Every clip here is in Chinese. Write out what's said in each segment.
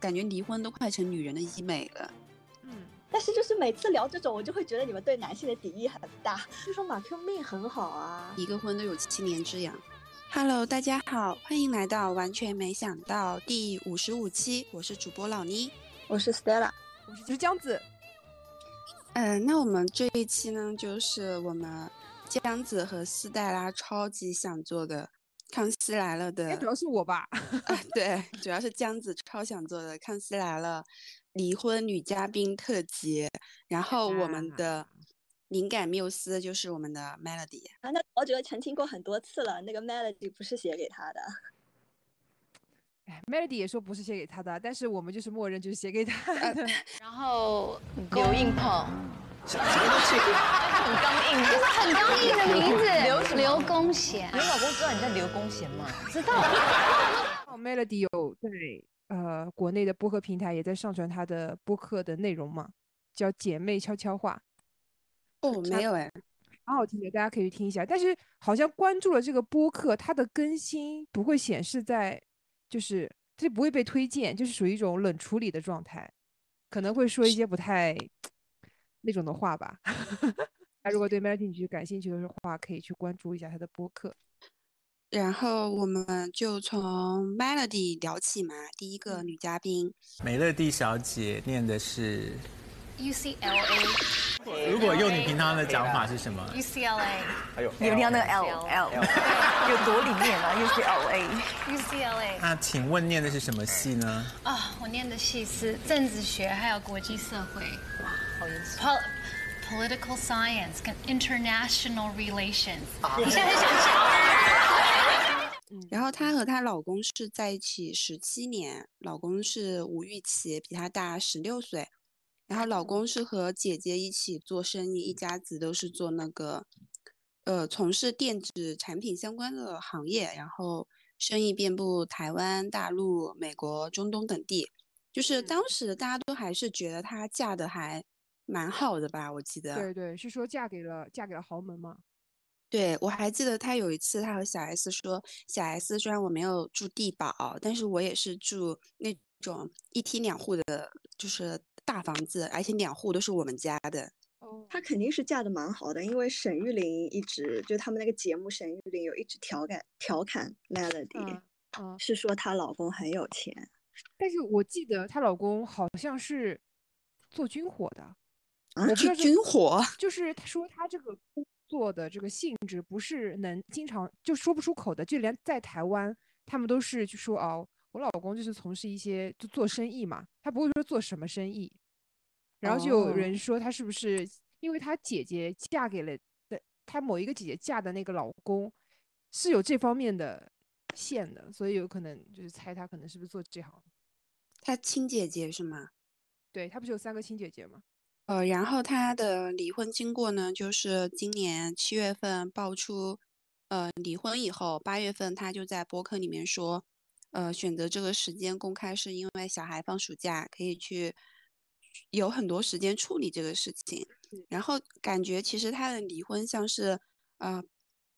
感觉离婚都快成女人的医美了。嗯，但是就是每次聊这种，我就会觉得你们对男性的敌意很大。就说马 Q 命很好啊，离个婚都有七年之痒。Hello，大家好，欢迎来到完全没想到第五十五期，我是主播老妮，我是 Stella，我是江子。嗯，那我们这一期呢，就是我们江子和斯黛拉超级想做的《康熙来了》的，主要是我吧？啊，对，主要是江子超想做的《康熙来了》离婚女嘉宾特辑，然后我们的灵感缪斯就是我们的 Melody 啊，那我觉得澄清过很多次了，那个 Melody 不是写给他的。哎，Melody 也说不是写给他的，但是我们就是默认就是写给他的。然后刘硬炮，什么东西？他很刚硬，就是很刚硬的名字。刘刘公贤，你老公知道你在刘公贤吗？知道。Melody 有在呃国内的播客平台也在上传他的播客的内容嘛，叫《姐妹悄悄话》。哦，没有哎，蛮好听的，大家可以去听一下。但是好像关注了这个播客，它的更新不会显示在。就是这不会被推荐，就是属于一种冷处理的状态，可能会说一些不太那种的话吧。那如果对 Melody 感兴趣的话，可以去关注一下他的播客。然后我们就从 Melody 聊起嘛，第一个女嘉宾，美乐蒂小姐念的是 UCLA。如果用你平常的讲法是什么？UCLA，还有你们听到那个 L L 有多里面啊？UCLA，UCLA。那请问念的是什么系呢？啊，我念的系是政治学，还有国际社会。哇，好严肃。Political science 跟 international relations。你现在很想讲？然后她和她老公是在一起十七年，老公是吴玉琪，比她大十六岁。然后老公是和姐姐一起做生意，一家子都是做那个，呃，从事电子产品相关的行业，然后生意遍布台湾、大陆、美国、中东等地。就是当时大家都还是觉得她嫁的还蛮好的吧？我记得。对对，是说嫁给了嫁给了豪门吗？对，我还记得他有一次，他和小 S 说：“小 S 虽然我没有住地堡，但是我也是住那种一梯两户的，就是。”大房子，而且两户都是我们家的。哦，她肯定是嫁的蛮好的，因为沈玉琳一直就他们那个节目，沈玉琳有一直调侃调侃 Melody，嗯，是说她老公很有钱。但是我记得她老公好像是做军火的，啊，做军火，就是他说他这个工作的这个性质不是能经常就说不出口的，就连在台湾，他们都是就说哦。我老公就是从事一些就做生意嘛，他不会说做什么生意，然后就有人说他是不是因为他姐姐嫁给了的他某一个姐姐嫁的那个老公是有这方面的线的，所以有可能就是猜他可能是不是做这行。他亲姐姐是吗？对他不是有三个亲姐姐吗？呃，然后他的离婚经过呢，就是今年七月份爆出，呃，离婚以后八月份他就在博客里面说。呃，选择这个时间公开是因为小孩放暑假，可以去有很多时间处理这个事情。然后感觉其实他的离婚像是，呃，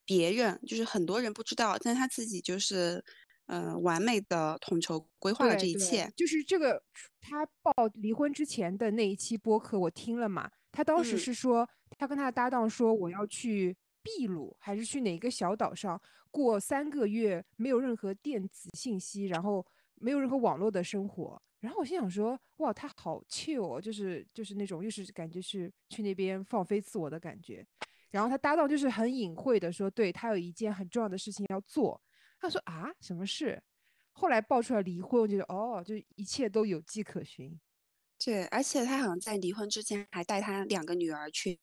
别人就是很多人不知道，但他自己就是，呃，完美的统筹规划了这一切。就是这个他报离婚之前的那一期播客我听了嘛，他当时是说他跟他的搭档说我要去。秘鲁还是去哪个小岛上过三个月，没有任何电子信息，然后没有任何网络的生活。然后我心想说，哇，他好 chill，就是就是那种又是感觉是去那边放飞自我的感觉。然后他搭档就是很隐晦的说，对他有一件很重要的事情要做。他说啊，什么事？后来爆出来离婚，我觉得哦，就一切都有迹可循。对，而且他好像在离婚之前还带他两个女儿去。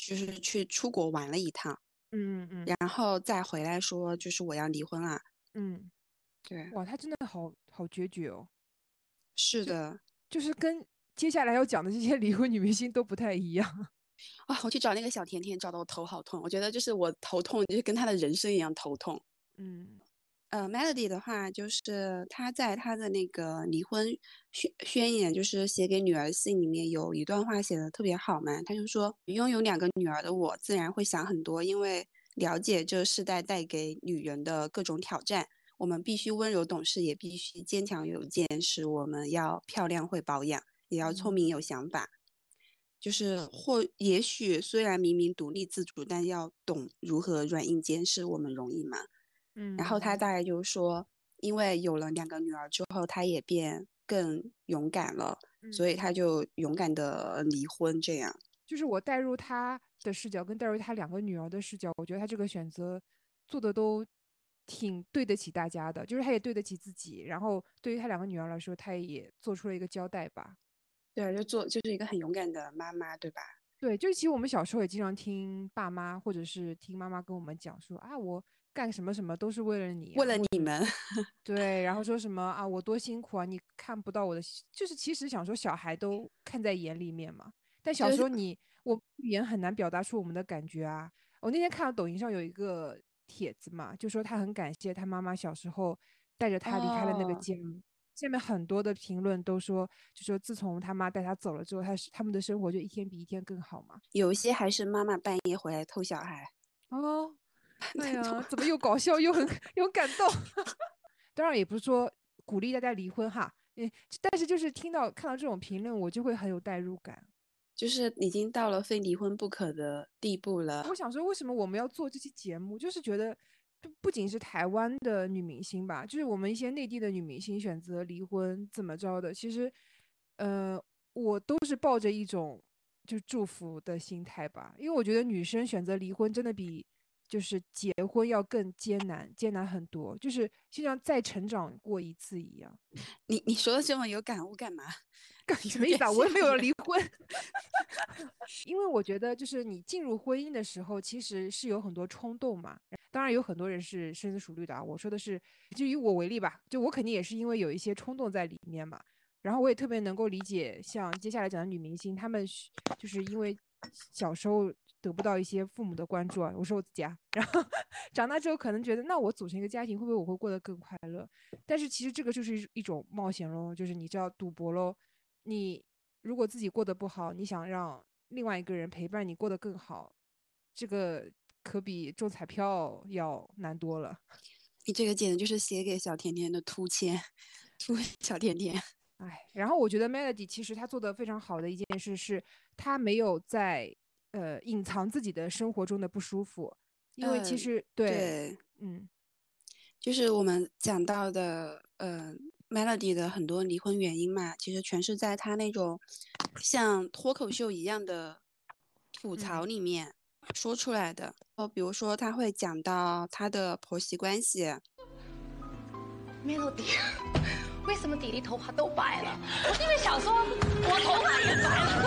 就是去出国玩了一趟，嗯嗯，然后再回来说，就是我要离婚了，嗯，对，哇，他真的好好决绝哦，是的，就是跟接下来要讲的这些 离婚女明星都不太一样啊。我去找那个小甜甜，找的我头好痛，我觉得就是我头痛，就是跟她的人生一样头痛，嗯。呃，Melody 的话，就是他在他的那个离婚宣宣言，就是写给女儿信里面有一段话写的特别好嘛。他就说，拥有两个女儿的我，自然会想很多，因为了解这世代带给女人的各种挑战。我们必须温柔懂事，也必须坚强有见识。我们要漂亮会保养，也要聪明有想法。就是或也许虽然明明独立自主，但要懂如何软硬兼施。我们容易吗？嗯。然后他大概就是说，因为有了两个女儿之后，他也变更勇敢了，所以他就勇敢的离婚。这样。就是我带入他的视角，跟带入他两个女儿的视角，我觉得他这个选择做的都挺对得起大家的。就是他也对得起自己，然后对于他两个女儿来说，他也做出了一个交代吧。对，就做就是一个很勇敢的妈妈，对吧？对，就是其实我们小时候也经常听爸妈或者是听妈妈跟我们讲说啊，我干什么什么都是为了你，为了你们。对，然后说什么啊，我多辛苦啊，你看不到我的，就是其实想说小孩都看在眼里面嘛。但小时候你我语言很难表达出我们的感觉啊。我那天看到抖音上有一个帖子嘛，就说他很感谢他妈妈小时候带着他离开了那个家。下面很多的评论都说，就说自从他妈带他走了之后，他是他们的生活就一天比一天更好嘛。有一些还是妈妈半夜回来偷小孩。哦，哎呀，怎么又搞笑又很 又感动？当然也不是说鼓励大家离婚哈，嗯，但是就是听到看到这种评论，我就会很有代入感，就是已经到了非离婚不可的地步了。我想说，为什么我们要做这期节目？就是觉得。不不仅是台湾的女明星吧，就是我们一些内地的女明星选择离婚怎么着的，其实，呃，我都是抱着一种就祝福的心态吧，因为我觉得女生选择离婚真的比就是结婚要更艰难，艰难很多，就是就像再成长过一次一样。你你说的这么有感悟干嘛？干 什么意思啊？我也没有离婚，因为我觉得就是你进入婚姻的时候，其实是有很多冲动嘛。当然有很多人是深思熟虑的啊。我说的是，就以我为例吧，就我肯定也是因为有一些冲动在里面嘛。然后我也特别能够理解，像接下来讲的女明星，她们就是因为小时候得不到一些父母的关注啊。我说我自己啊，然后长大之后可能觉得，那我组成一个家庭，会不会我会过得更快乐？但是其实这个就是一种冒险喽，就是你知道赌博喽。你如果自己过得不好，你想让另外一个人陪伴你过得更好，这个可比中彩票要难多了。你这个简直就是写给小甜甜的突签，突小甜甜。哎，然后我觉得 Melody 其实他做的非常好的一件事是，他没有在呃隐藏自己的生活中的不舒服，因为其实对，嗯，就是我们讲到的，呃。Melody 的很多离婚原因嘛，其实全是在他那种像脱口秀一样的吐槽里面说出来的。哦，比如说他会讲到他的婆媳关系。Melody，为什么弟弟头发都白了？我是因为想说，我头发也白了。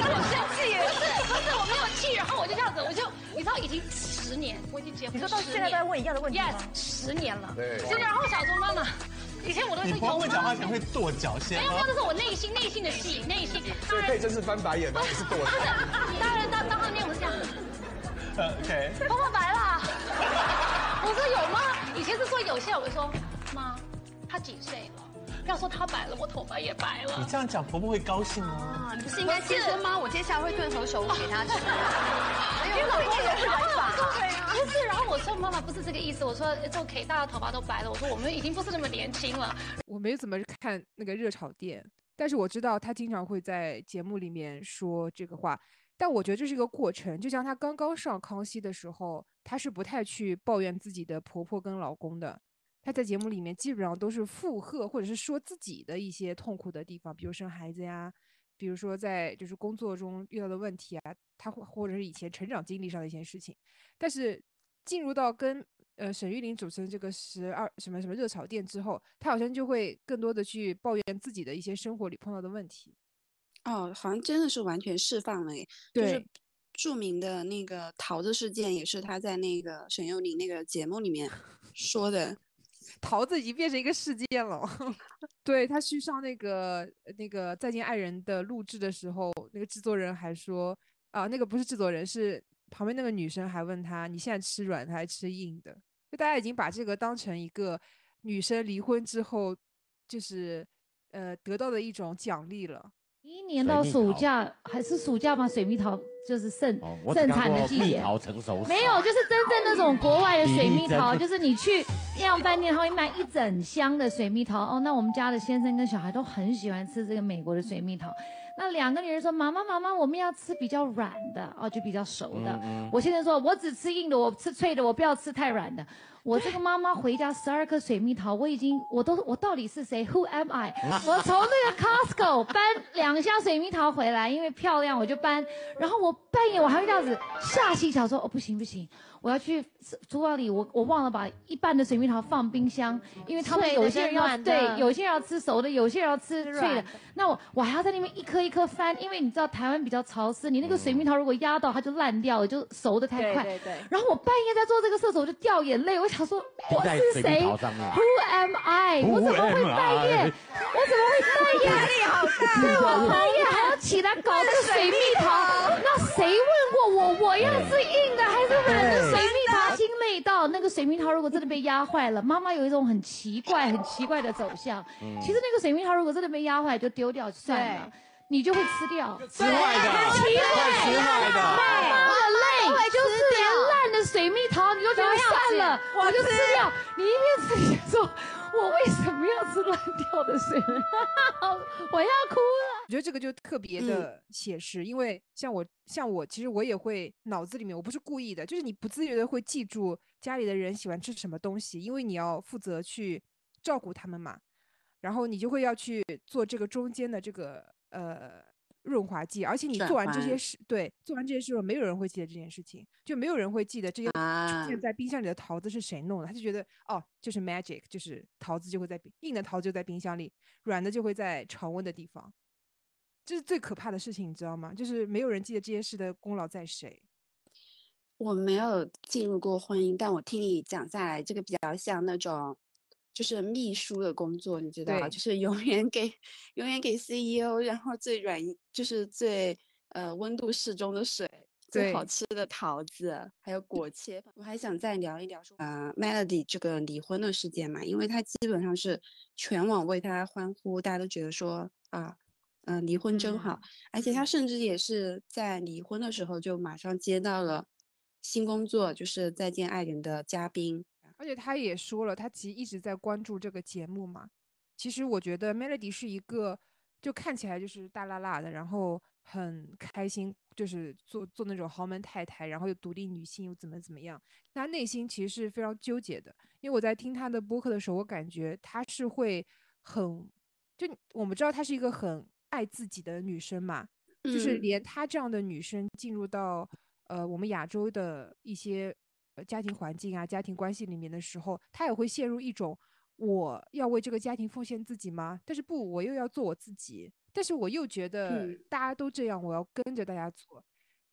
他我生气，不是不是，我没有气，然后我就这样子，我就你知道已经十年，我已经结婚，你说到现在都在问一样的问题 Yes，十年了。对。就然后想说妈妈。以前我都是你不会讲话前会跺脚先没有，这是我内心内心的戏，内心。所以可以真是翻白眼，不是跺脚。当然，当当后面我是这样。呃，OK。头发白了。我说有吗？以前是说有些，我就说妈，他几岁了？要说她白了，我头发也白了。你这样讲，婆婆会高兴吗？你不是应该健身吗？我接下来会炖猴首乌给她吃。因为老公也是白发。不是，然后我说妈妈不是这个意思，我说 OK，大家头发都白了，我说我们已经不是那么年轻了。我没怎么看那个热炒店，但是我知道他经常会在节目里面说这个话。但我觉得这是一个过程，就像他刚刚上康熙的时候，他是不太去抱怨自己的婆婆跟老公的。他在节目里面基本上都是附和或者是说自己的一些痛苦的地方，比如生孩子呀，比如说在就是工作中遇到的问题啊，他或或者是以前成长经历上的一些事情。但是进入到跟呃沈玉琳主持这个十二什么什么热炒店之后，他好像就会更多的去抱怨自己的一些生活里碰到的问题。哦，好像真的是完全释放了诶。就是著名的那个桃子事件，也是他在那个沈幼琳那个节目里面说的。桃子已经变成一个事件了。对他去上那个那个再见爱人的录制的时候，那个制作人还说啊，那个不是制作人，是旁边那个女生还问他，你现在吃软的还是吃硬的？就大家已经把这个当成一个女生离婚之后就是呃得到的一种奖励了。你今年到暑假还是暑假吗？水蜜桃就是盛盛产的季节。桃成熟。没有，就是真正那种国外的水蜜 桃，就是你去量饭店，他会卖一整箱的水蜜桃。哦，那我们家的先生跟小孩都很喜欢吃这个美国的水蜜桃。那两个女人说：“妈妈，妈妈，我们要吃比较软的哦，就比较熟的。”我现在说：“我只吃硬的，我吃脆的，我不要吃太软的。”我这个妈妈回家十二颗水蜜桃，我已经，我都，我到底是谁？Who am I？我从那个 Costco 搬两箱水蜜桃回来，因为漂亮我就搬。然后我半夜我还会这样子下心想说：“哦，不行不行。”我要去厨房里，我我忘了把一半的水蜜桃放冰箱，因为他们有些人要对，有些人要吃熟的，有些人要吃脆的。那我我还要在那边一颗一颗翻，因为你知道台湾比较潮湿，你那个水蜜桃如果压到它就烂掉了，就熟的太快。对对。然后我半夜在做这个射手，我就掉眼泪。我想说我是谁？Who am I？我怎么会半夜？我怎么会半夜？压力好大。对，我半夜还要起来搞这个水蜜桃。那谁问过我，我要是硬的还是软的？水蜜桃心累到那个水蜜桃，如果真的被压坏了，妈妈有一种很奇怪、很奇怪的走向。其实那个水蜜桃如果真的被压坏，就丢掉算了，你就会吃掉。吃坏的，奇怪，吃坏的。妈的累，就是连烂的水蜜桃你都觉得算了，我就吃掉。你一边吃一边说。我为什么要吃乱掉的水？我要哭了。我觉得这个就特别的写实，因为像我，像我，其实我也会脑子里面，我不是故意的，就是你不自觉的会记住家里的人喜欢吃什么东西，因为你要负责去照顾他们嘛，然后你就会要去做这个中间的这个呃。润滑剂，而且你做完这些事，对，做完这些事后，没有人会记得这件事情，就没有人会记得这些出现在冰箱里的桃子是谁弄的，他就觉得哦，就是 magic，就是桃子就会在硬的桃子就在冰箱里，软的就会在常温的地方，这是最可怕的事情，你知道吗？就是没有人记得这件事的功劳在谁。我没有进入过婚姻，但我听你讲下来，这个比较像那种。就是秘书的工作，你知道，就是永远给永远给 CEO，然后最软就是最呃温度适中的水，最好吃的桃子，还有果切。我还想再聊一聊说，呃，Melody 这个离婚的事件嘛，因为他基本上是全网为他欢呼，大家都觉得说啊，嗯，离婚真好，而且他甚至也是在离婚的时候就马上接到了新工作，就是再见爱人的嘉宾。而且他也说了，他其实一直在关注这个节目嘛。其实我觉得 Melody 是一个，就看起来就是大辣辣的，然后很开心，就是做做那种豪门太太，然后又独立女性又怎么怎么样。她内心其实是非常纠结的。因为我在听她的播客的时候，我感觉她是会很，就我们知道她是一个很爱自己的女生嘛，就是连她这样的女生进入到呃我们亚洲的一些。家庭环境啊，家庭关系里面的时候，他也会陷入一种我要为这个家庭奉献自己吗？但是不，我又要做我自己，但是我又觉得大家都这样，我要跟着大家做。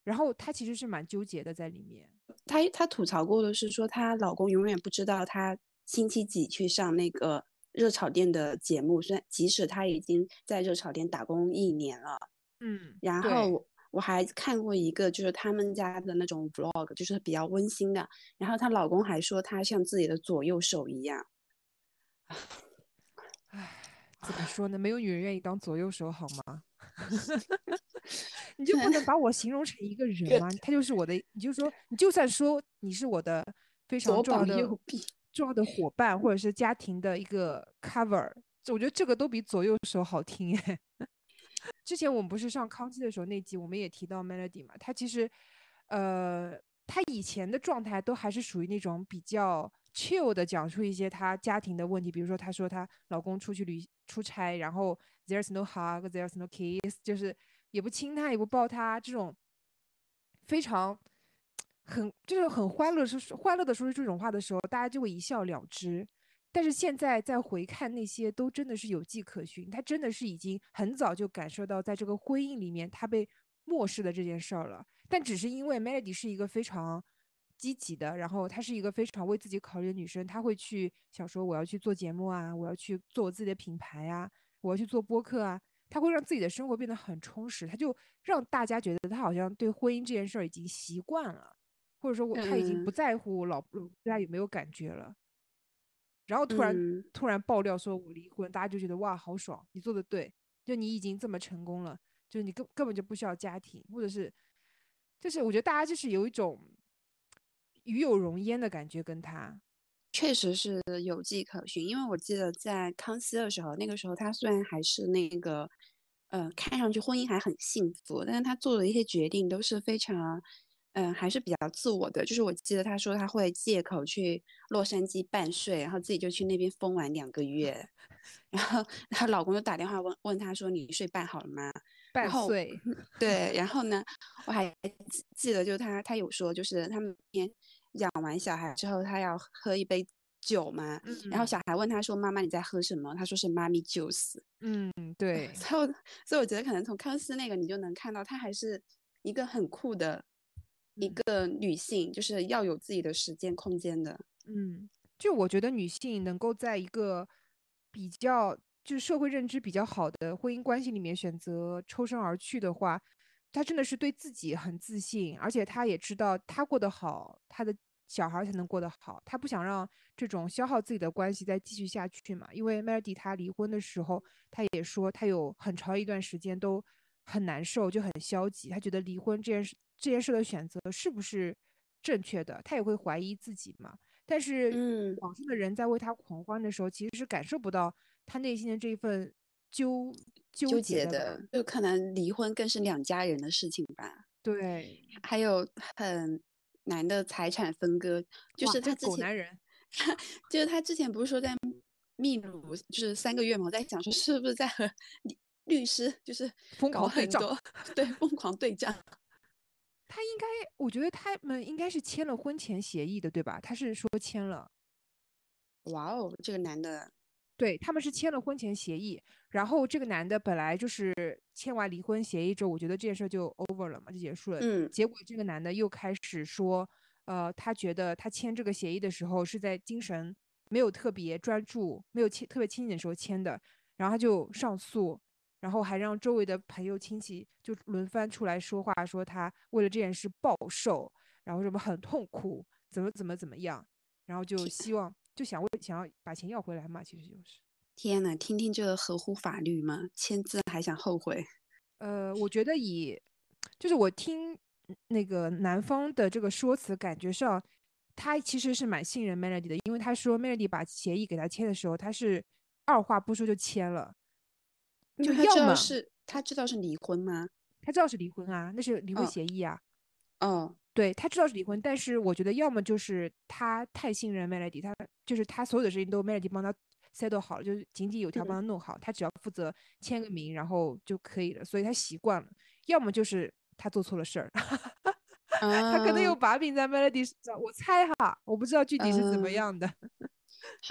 然后她其实是蛮纠结的在里面。她她吐槽过的是说，她老公永远不知道她星期几去上那个热炒店的节目，虽然即使她已经在热炒店打工一年了。嗯，然后。我还看过一个，就是他们家的那种 vlog，就是比较温馨的。然后她老公还说她像自己的左右手一样。唉，怎么说呢？没有女人愿意当左右手，好吗？你就不能把我形容成一个人吗？他就是我的，你就说，你就算说你是我的非常重要的重要的伙伴，或者是家庭的一个 cover，我觉得这个都比左右手好听哎。之前我们不是上康熙的时候那集，我们也提到 Melody 嘛，她其实，呃，她以前的状态都还是属于那种比较 chill 的，讲述一些她家庭的问题，比如说她说她老公出去旅出差，然后 there's no hug，there's no kiss，就是也不亲她，也不抱她，这种非常很就是很欢乐说欢乐的说出这种话的时候，大家就会一笑了之。但是现在再回看那些，都真的是有迹可循。他真的是已经很早就感受到，在这个婚姻里面他被漠视的这件事儿了。但只是因为 Melody 是一个非常积极的，然后她是一个非常为自己考虑的女生，她会去想说我要去做节目啊，我要去做我自己的品牌啊，我要去做播客啊，她会让自己的生活变得很充实。她就让大家觉得她好像对婚姻这件事儿已经习惯了，或者说我她已经不在乎老对她有没有感觉了。然后突然突然爆料说我离婚，大家就觉得哇好爽，你做的对，就你已经这么成功了，就是你根根本就不需要家庭，或者是，就是我觉得大家就是有一种与有荣焉的感觉，跟他确实是有迹可循。因为我记得在康熙的时候，那个时候他虽然还是那个，呃，看上去婚姻还很幸福，但是他做的一些决定都是非常。嗯，还是比较自我的。就是我记得他说他会借口去洛杉矶办税，然后自己就去那边疯玩两个月。然后她老公就打电话问问他说：“你税办好了吗？”办税。对，然后呢，我还记记得，就是他他有说，就是他们养完小孩之后，他要喝一杯酒嘛。嗯。然后小孩问他说：“妈妈你在喝什么？”他说是妈咪 juice。嗯，对。所以所以我觉得可能从康熙那个你就能看到，他还是一个很酷的。一个女性就是要有自己的时间空间的，嗯，就我觉得女性能够在一个比较就是社会认知比较好的婚姻关系里面选择抽身而去的话，她真的是对自己很自信，而且她也知道她过得好，她的小孩才能过得好，她不想让这种消耗自己的关系再继续下去嘛。因为 Melody 她离婚的时候，她也说她有很长一段时间都很难受，就很消极，他觉得离婚这件事。这件事的选择是不是正确的？他也会怀疑自己嘛。但是，嗯，网上的人在为他狂欢的时候，其实是感受不到他内心的这一份纠纠结的。就可能离婚更是两家人的事情吧。对，还有很难的财产分割，就是他之前，就是他之前不是说在秘鲁就是三个月嘛？我在想说是不是在和律律师就是疯狂对账，对，疯狂对账。他应该，我觉得他们应该是签了婚前协议的，对吧？他是说签了。哇哦，这个男的，对他们是签了婚前协议。然后这个男的本来就是签完离婚协议之后，我觉得这件事就 over 了嘛，就结束了。嗯。结果这个男的又开始说，呃，他觉得他签这个协议的时候是在精神没有特别专注、没有清特别清醒的时候签的，然后他就上诉。然后还让周围的朋友亲戚就轮番出来说话，说他为了这件事暴瘦，然后什么很痛苦，怎么怎么怎么样，然后就希望就想为想要把钱要回来嘛，其实就是。天呐，听听这个合乎法律吗？签字还想后悔？呃，我觉得以就是我听那个男方的这个说辞，感觉上他其实是蛮信任 Melody 的，因为他说 Melody 把协议给他签的时候，他是二话不说就签了。就要么是他知道是离婚吗？他知道是离婚啊，那是离婚协议啊。哦，对他知道是离婚，但是我觉得要么就是他太信任 Melody，他就是他所有的事情都 Melody 帮他 settle 好了，就是井井有条帮他弄好，他只要负责签个名，然后就可以了，所以他习惯了。要么就是他做错了事儿，他可能有把柄在 Melody 上，我猜哈，我不知道具体是怎么样的。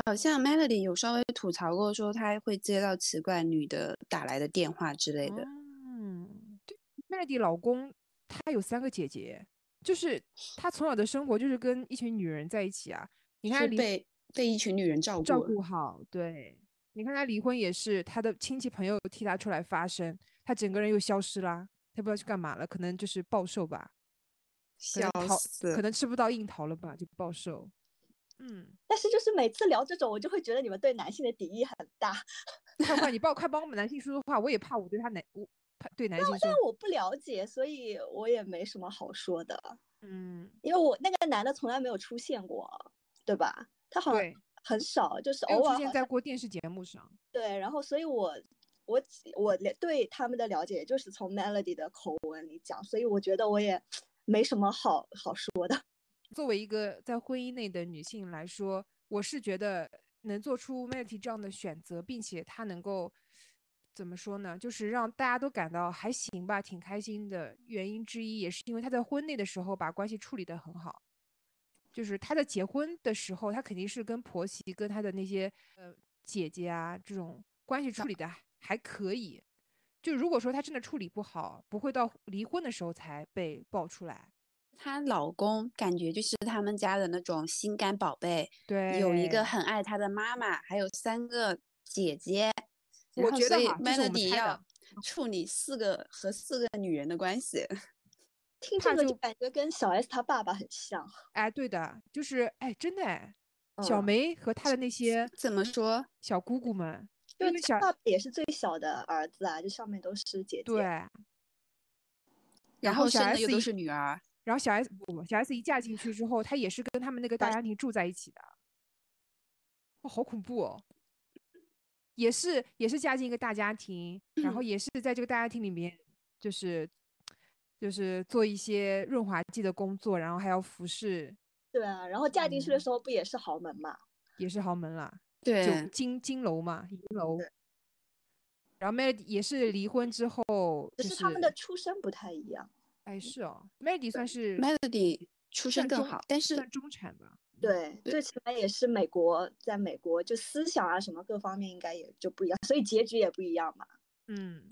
好像 Melody 有稍微吐槽过，说他会接到奇怪女的打来的电话之类的。嗯，对，Melody 老公他有三个姐姐，就是他从小的生活就是跟一群女人在一起啊。你看，被被一群女人照顾照顾好。对，你看他离婚也是他的亲戚朋友替他出来发声，他整个人又消失啦，他不知道去干嘛了，可能就是暴瘦吧，笑死，可能吃不到樱桃了吧，就暴瘦。嗯，但是就是每次聊这种，我就会觉得你们对男性的敌意很大。快快，你帮我快帮我们男性说说话，我也怕我对他男我怕对男性说。但我不了解，所以我也没什么好说的。嗯，因为我那个男的从来没有出现过，对吧？他好像很少，就是偶尔出现在过电视节目上。对，然后所以我我我对他们的了解就是从 Melody 的口吻里讲，所以我觉得我也没什么好好说的。作为一个在婚姻内的女性来说，我是觉得能做出 Melody 这样的选择，并且她能够怎么说呢？就是让大家都感到还行吧，挺开心的原因之一，也是因为她在婚内的时候把关系处理得很好。就是她在结婚的时候，她肯定是跟婆媳、跟她的那些呃姐姐啊这种关系处理的还可以。就如果说她真的处理不好，不会到离婚的时候才被爆出来。她老公感觉就是他们家的那种心肝宝贝，对，有一个很爱她的妈妈，还有三个姐姐。我觉得 Melody 要处理四个和四个女人的关系，听这个就感觉跟小 S 她爸爸很像。哎，对的，就是哎，真的哎，小梅和她的那些怎么说小姑姑们，因为小爸爸也是最小的儿子啊，就上面都是姐姐。对，然后生的又都是女儿，然后小 S 不，小 S 一嫁进去之后，她也是跟他们那个大家庭住在一起的，哇，好恐怖哦！也是也是嫁进一个大家庭，然后也是在这个大家庭里面，就是就是做一些润滑剂的工作，然后还要服侍。对啊，然后嫁进去的时候不也是豪门嘛？也是豪门啦，对，金金楼嘛，银楼。然后 Melody 也是离婚之后，只是他们的出身不太一样。哎，是哦，Melody 算是 Melody 出身更好，但是算中产吧。对，最起码也是美国，在美国就思想啊什么各方面应该也就不一样，所以结局也不一样嘛。嗯，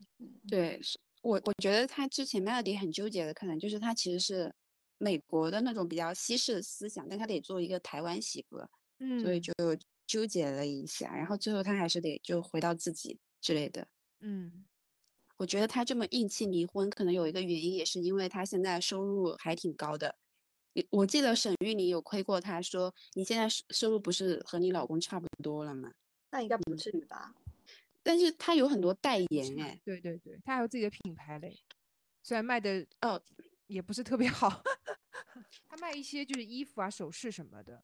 对，我我觉得他之前 Melody 很纠结的，可能就是他其实是美国的那种比较西式的思想，但他得做一个台湾媳妇，嗯，所以就纠结了一下，然后最后他还是得就回到自己之类的。嗯，我觉得他这么硬气离婚，可能有一个原因，也是因为他现在收入还挺高的。我记得沈玉琳有亏过他，说你现在收收入不是和你老公差不多了吗？那应该不至于吧？但是他有很多代言，哎，对对对，他还有自己的品牌嘞，虽然卖的哦也不是特别好，他卖一些就是衣服啊、首饰什么的。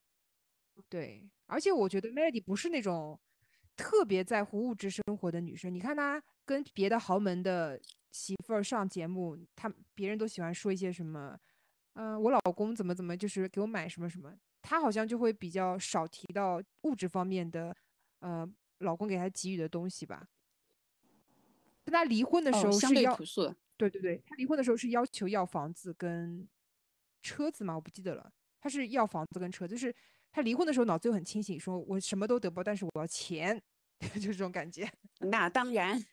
对，而且我觉得 Melody 不是那种。特别在乎物质生活的女生，你看她跟别的豪门的媳妇儿上节目，她别人都喜欢说一些什么，嗯，我老公怎么怎么，就是给我买什么什么，她好像就会比较少提到物质方面的，呃，老公给她给予的东西吧。跟她离婚的时候是要，对对对，她离婚的时候是要求要房子跟车子嘛，我不记得了，她是要房子跟车，就是。他离婚的时候脑子又很清醒，说我什么都得不到，但是我要钱，就是这种感觉。那当然。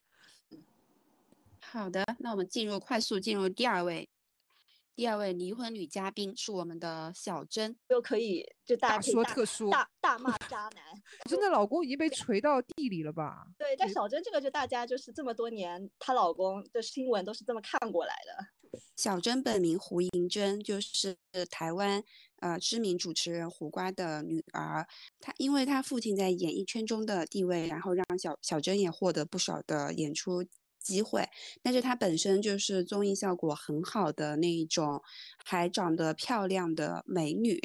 好的，那我们进入快速进入第二位，第二位离婚女嘉宾是我们的小珍，又可以就大说特说，大大骂渣男。真的老公已经被锤到地里了吧？对，但小珍这个就大家就是这么多年，她老公的新闻都是这么看过来的。小珍本名胡银珍，就是台湾呃知名主持人胡瓜的女儿。她因为她父亲在演艺圈中的地位，然后让小小珍也获得不少的演出机会。但是她本身就是综艺效果很好的那一种，还长得漂亮的美女，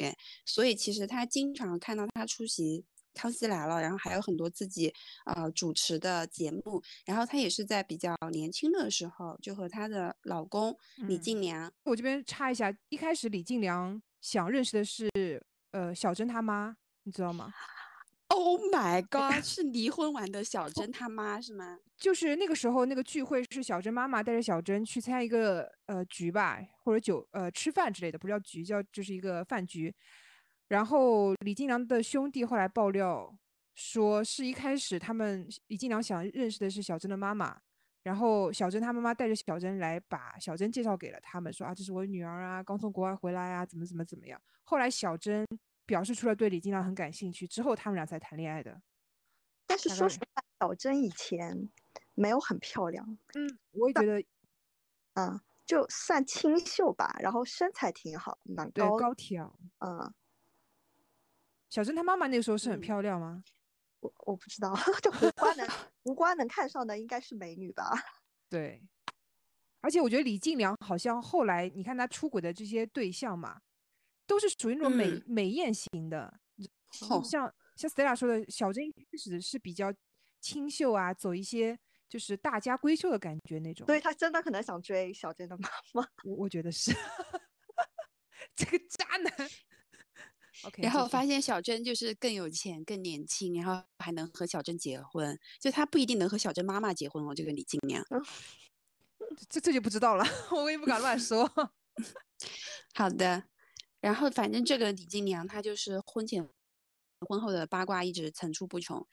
所以其实她经常看到她出席。康熙来了，然后还有很多自己呃主持的节目，然后她也是在比较年轻的时候就和她的老公李静良。我这边插一下，一开始李静良想认识的是呃小珍他妈，你知道吗？Oh my god，是离婚完的小珍他妈是吗？就是那个时候那个聚会是小珍妈妈带着小珍去参加一个呃局吧，或者酒呃吃饭之类的，不是叫局，叫就是一个饭局。然后李金良的兄弟后来爆料说，是一开始他们李金良想认识的是小珍的妈妈，然后小珍她妈妈带着小珍来把小珍介绍给了他们，说啊这是我女儿啊，刚从国外回来啊，怎么怎么怎么样。后来小珍表示出了对李金良很感兴趣，之后他们俩才谈恋爱的。但是说实话，小珍以前没有很漂亮，嗯，我也觉得，嗯，就算清秀吧，然后身材挺好，蛮高高挑，嗯。小珍她妈妈那个时候是很漂亮吗？我我不知道，就胡瓜能胡瓜能看上的应该是美女吧？对，而且我觉得李静良好像后来你看他出轨的这些对象嘛，都是属于那种美美艳型的，像像 Stella 说的，小珍一开始是比较清秀啊，走一些就是大家闺秀的感觉那种。所以他真的可能想追小珍的妈妈，我我觉得是 这个渣男。然后发现小珍就是更有钱、更年轻，然后还能和小珍结婚。就他不一定能和小珍妈妈结婚哦，这个李静娘。这这就不知道了，我也不敢乱 说。好的，然后反正这个李静娘她就是婚前、婚后的八卦一直层出不穷。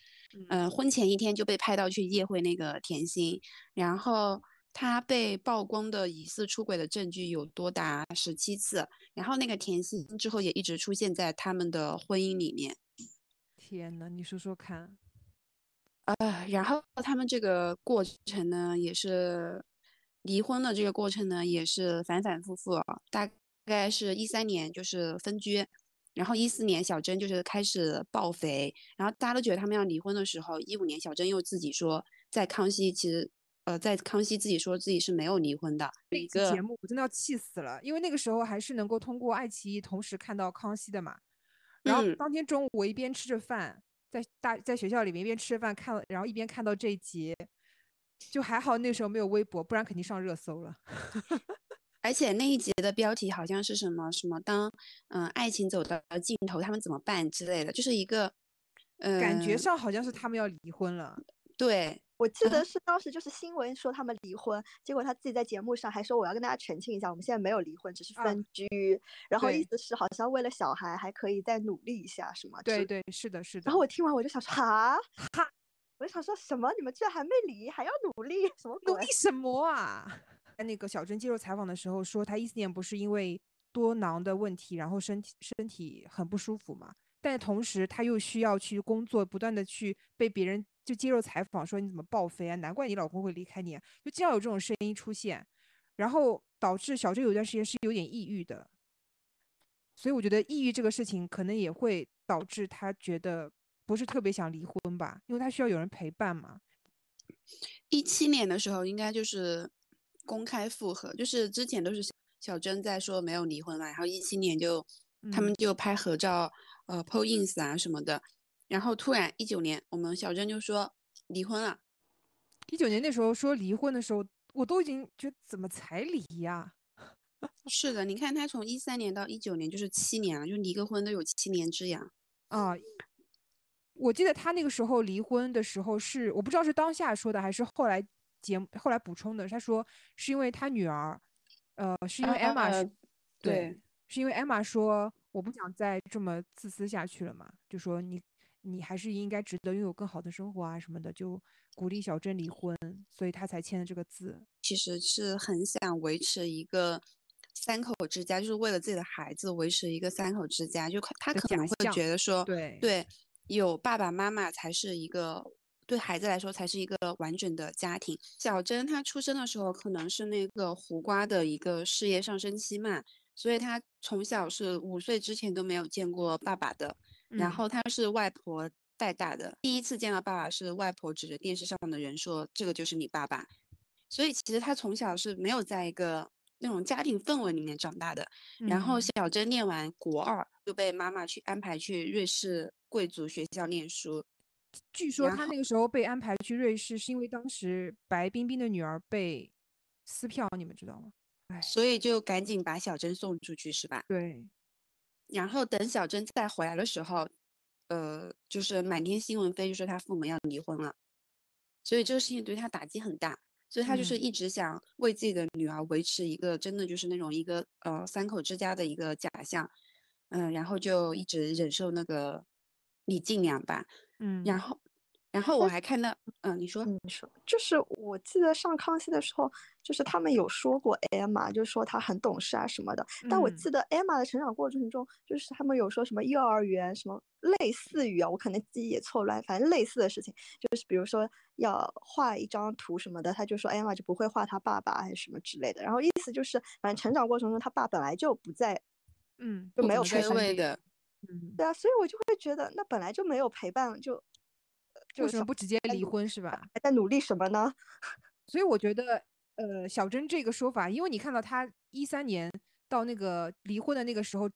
嗯，婚前一天就被派到去夜会那个甜心，然后。他被曝光的疑似出轨的证据有多达十七次，然后那个甜心之后也一直出现在他们的婚姻里面。天呐，你说说看。呃，然后他们这个过程呢，也是离婚的这个过程呢，也是反反复复。大概是一三年就是分居，然后一四年小珍就是开始暴肥，然后大家都觉得他们要离婚的时候，一五年小珍又自己说在康熙其实。呃，在康熙自己说自己是没有离婚的。一个节目我真的要气死了，因为那个时候还是能够通过爱奇艺同时看到康熙的嘛。然后当天中午我一边吃着饭，在大在学校里面一边吃着饭看，然后一边看到这一集，就还好那时候没有微博，不然肯定上热搜了。而且那一节的标题好像是什么什么当嗯爱情走到尽头他们怎么办之类的，就是一个呃感觉上好像是他们要离婚了。对我记得是当时就是新闻说他们离婚，结果他自己在节目上还说我要跟大家澄清一下，我们现在没有离婚，只是分居。然后意思是好像为了小孩还可以再努力一下，是吗？对对，是的，是的。然后我听完我就想说哈哈，我就想说什么？你们居然还没离，还要努力？什么努力 什么啊？在那个小珍接受采访的时候说，她一四年不是因为多囊的问题，然后身体身体很不舒服嘛？但同时他又需要去工作，不断的去被别人就接受采访，说你怎么报废啊？难怪你老公会离开你，啊，就经常有这种声音出现，然后导致小珍有段时间是有点抑郁的。所以我觉得抑郁这个事情可能也会导致他觉得不是特别想离婚吧，因为他需要有人陪伴嘛。一七年的时候应该就是。公开复合，就是之前都是小珍在说没有离婚嘛，然后一七年就他们就拍合照，呃，po ins 啊什么的，然后突然一九年我们小珍就说离婚了。一九年那时候说离婚的时候，我都已经觉得怎么才离呀？是的，你看他从一三年到一九年就是七年了，就离个婚都有七年之痒啊。我记得他那个时候离婚的时候是我不知道是当下说的还是后来。节目后来补充的，他说是因为他女儿，呃，是因为 Emma，对，是因为 Emma 说我不想再这么自私下去了嘛，就说你你还是应该值得拥有更好的生活啊什么的，就鼓励小珍离婚，所以他才签了这个字。其实是很想维持一个三口之家，就是为了自己的孩子维持一个三口之家，就他可能会觉得说，对对，有爸爸妈妈才是一个。对孩子来说才是一个完整的家庭。小珍她出生的时候可能是那个胡瓜的一个事业上升期嘛，所以他从小是五岁之前都没有见过爸爸的。然后他是外婆带大的，第一次见到爸爸是外婆指着电视上的人说：“这个就是你爸爸。”所以其实他从小是没有在一个那种家庭氛围里面长大的。然后小珍念完国二就被妈妈去安排去瑞士贵族学校念书。据说他那个时候被安排去瑞士，是因为当时白冰冰的女儿被撕票，你们知道吗？哎，所以就赶紧把小珍送出去，是吧？对。然后等小珍再回来的时候，呃，就是满天新闻飞，就说他父母要离婚了。所以这个事情对他打击很大，所以他就是一直想为自己的女儿维持一个真的就是那种一个呃三口之家的一个假象，嗯，然后就一直忍受那个李静娘吧。嗯，然后，然后我还看到，嗯，你说，你说，就是我记得上康熙的时候，就是他们有说过 Emma，就是说她很懂事啊什么的。但我记得 Emma 的成长过程中，就是他们有说什么幼儿园什么类似于啊，我可能记忆也错乱，反正类似的事情，就是比如说要画一张图什么的，他就说 Emma 就不会画他爸爸还是什么之类的。然后意思就是，反正成长过程中他爸本来就不在，嗯，就没有缺位的。嗯，对啊，所以我就会觉得，那本来就没有陪伴，就为什么不直接离婚是吧？还在努力什么呢？所以我觉得，呃，小珍这个说法，因为你看到她一三年到那个离婚的那个时候，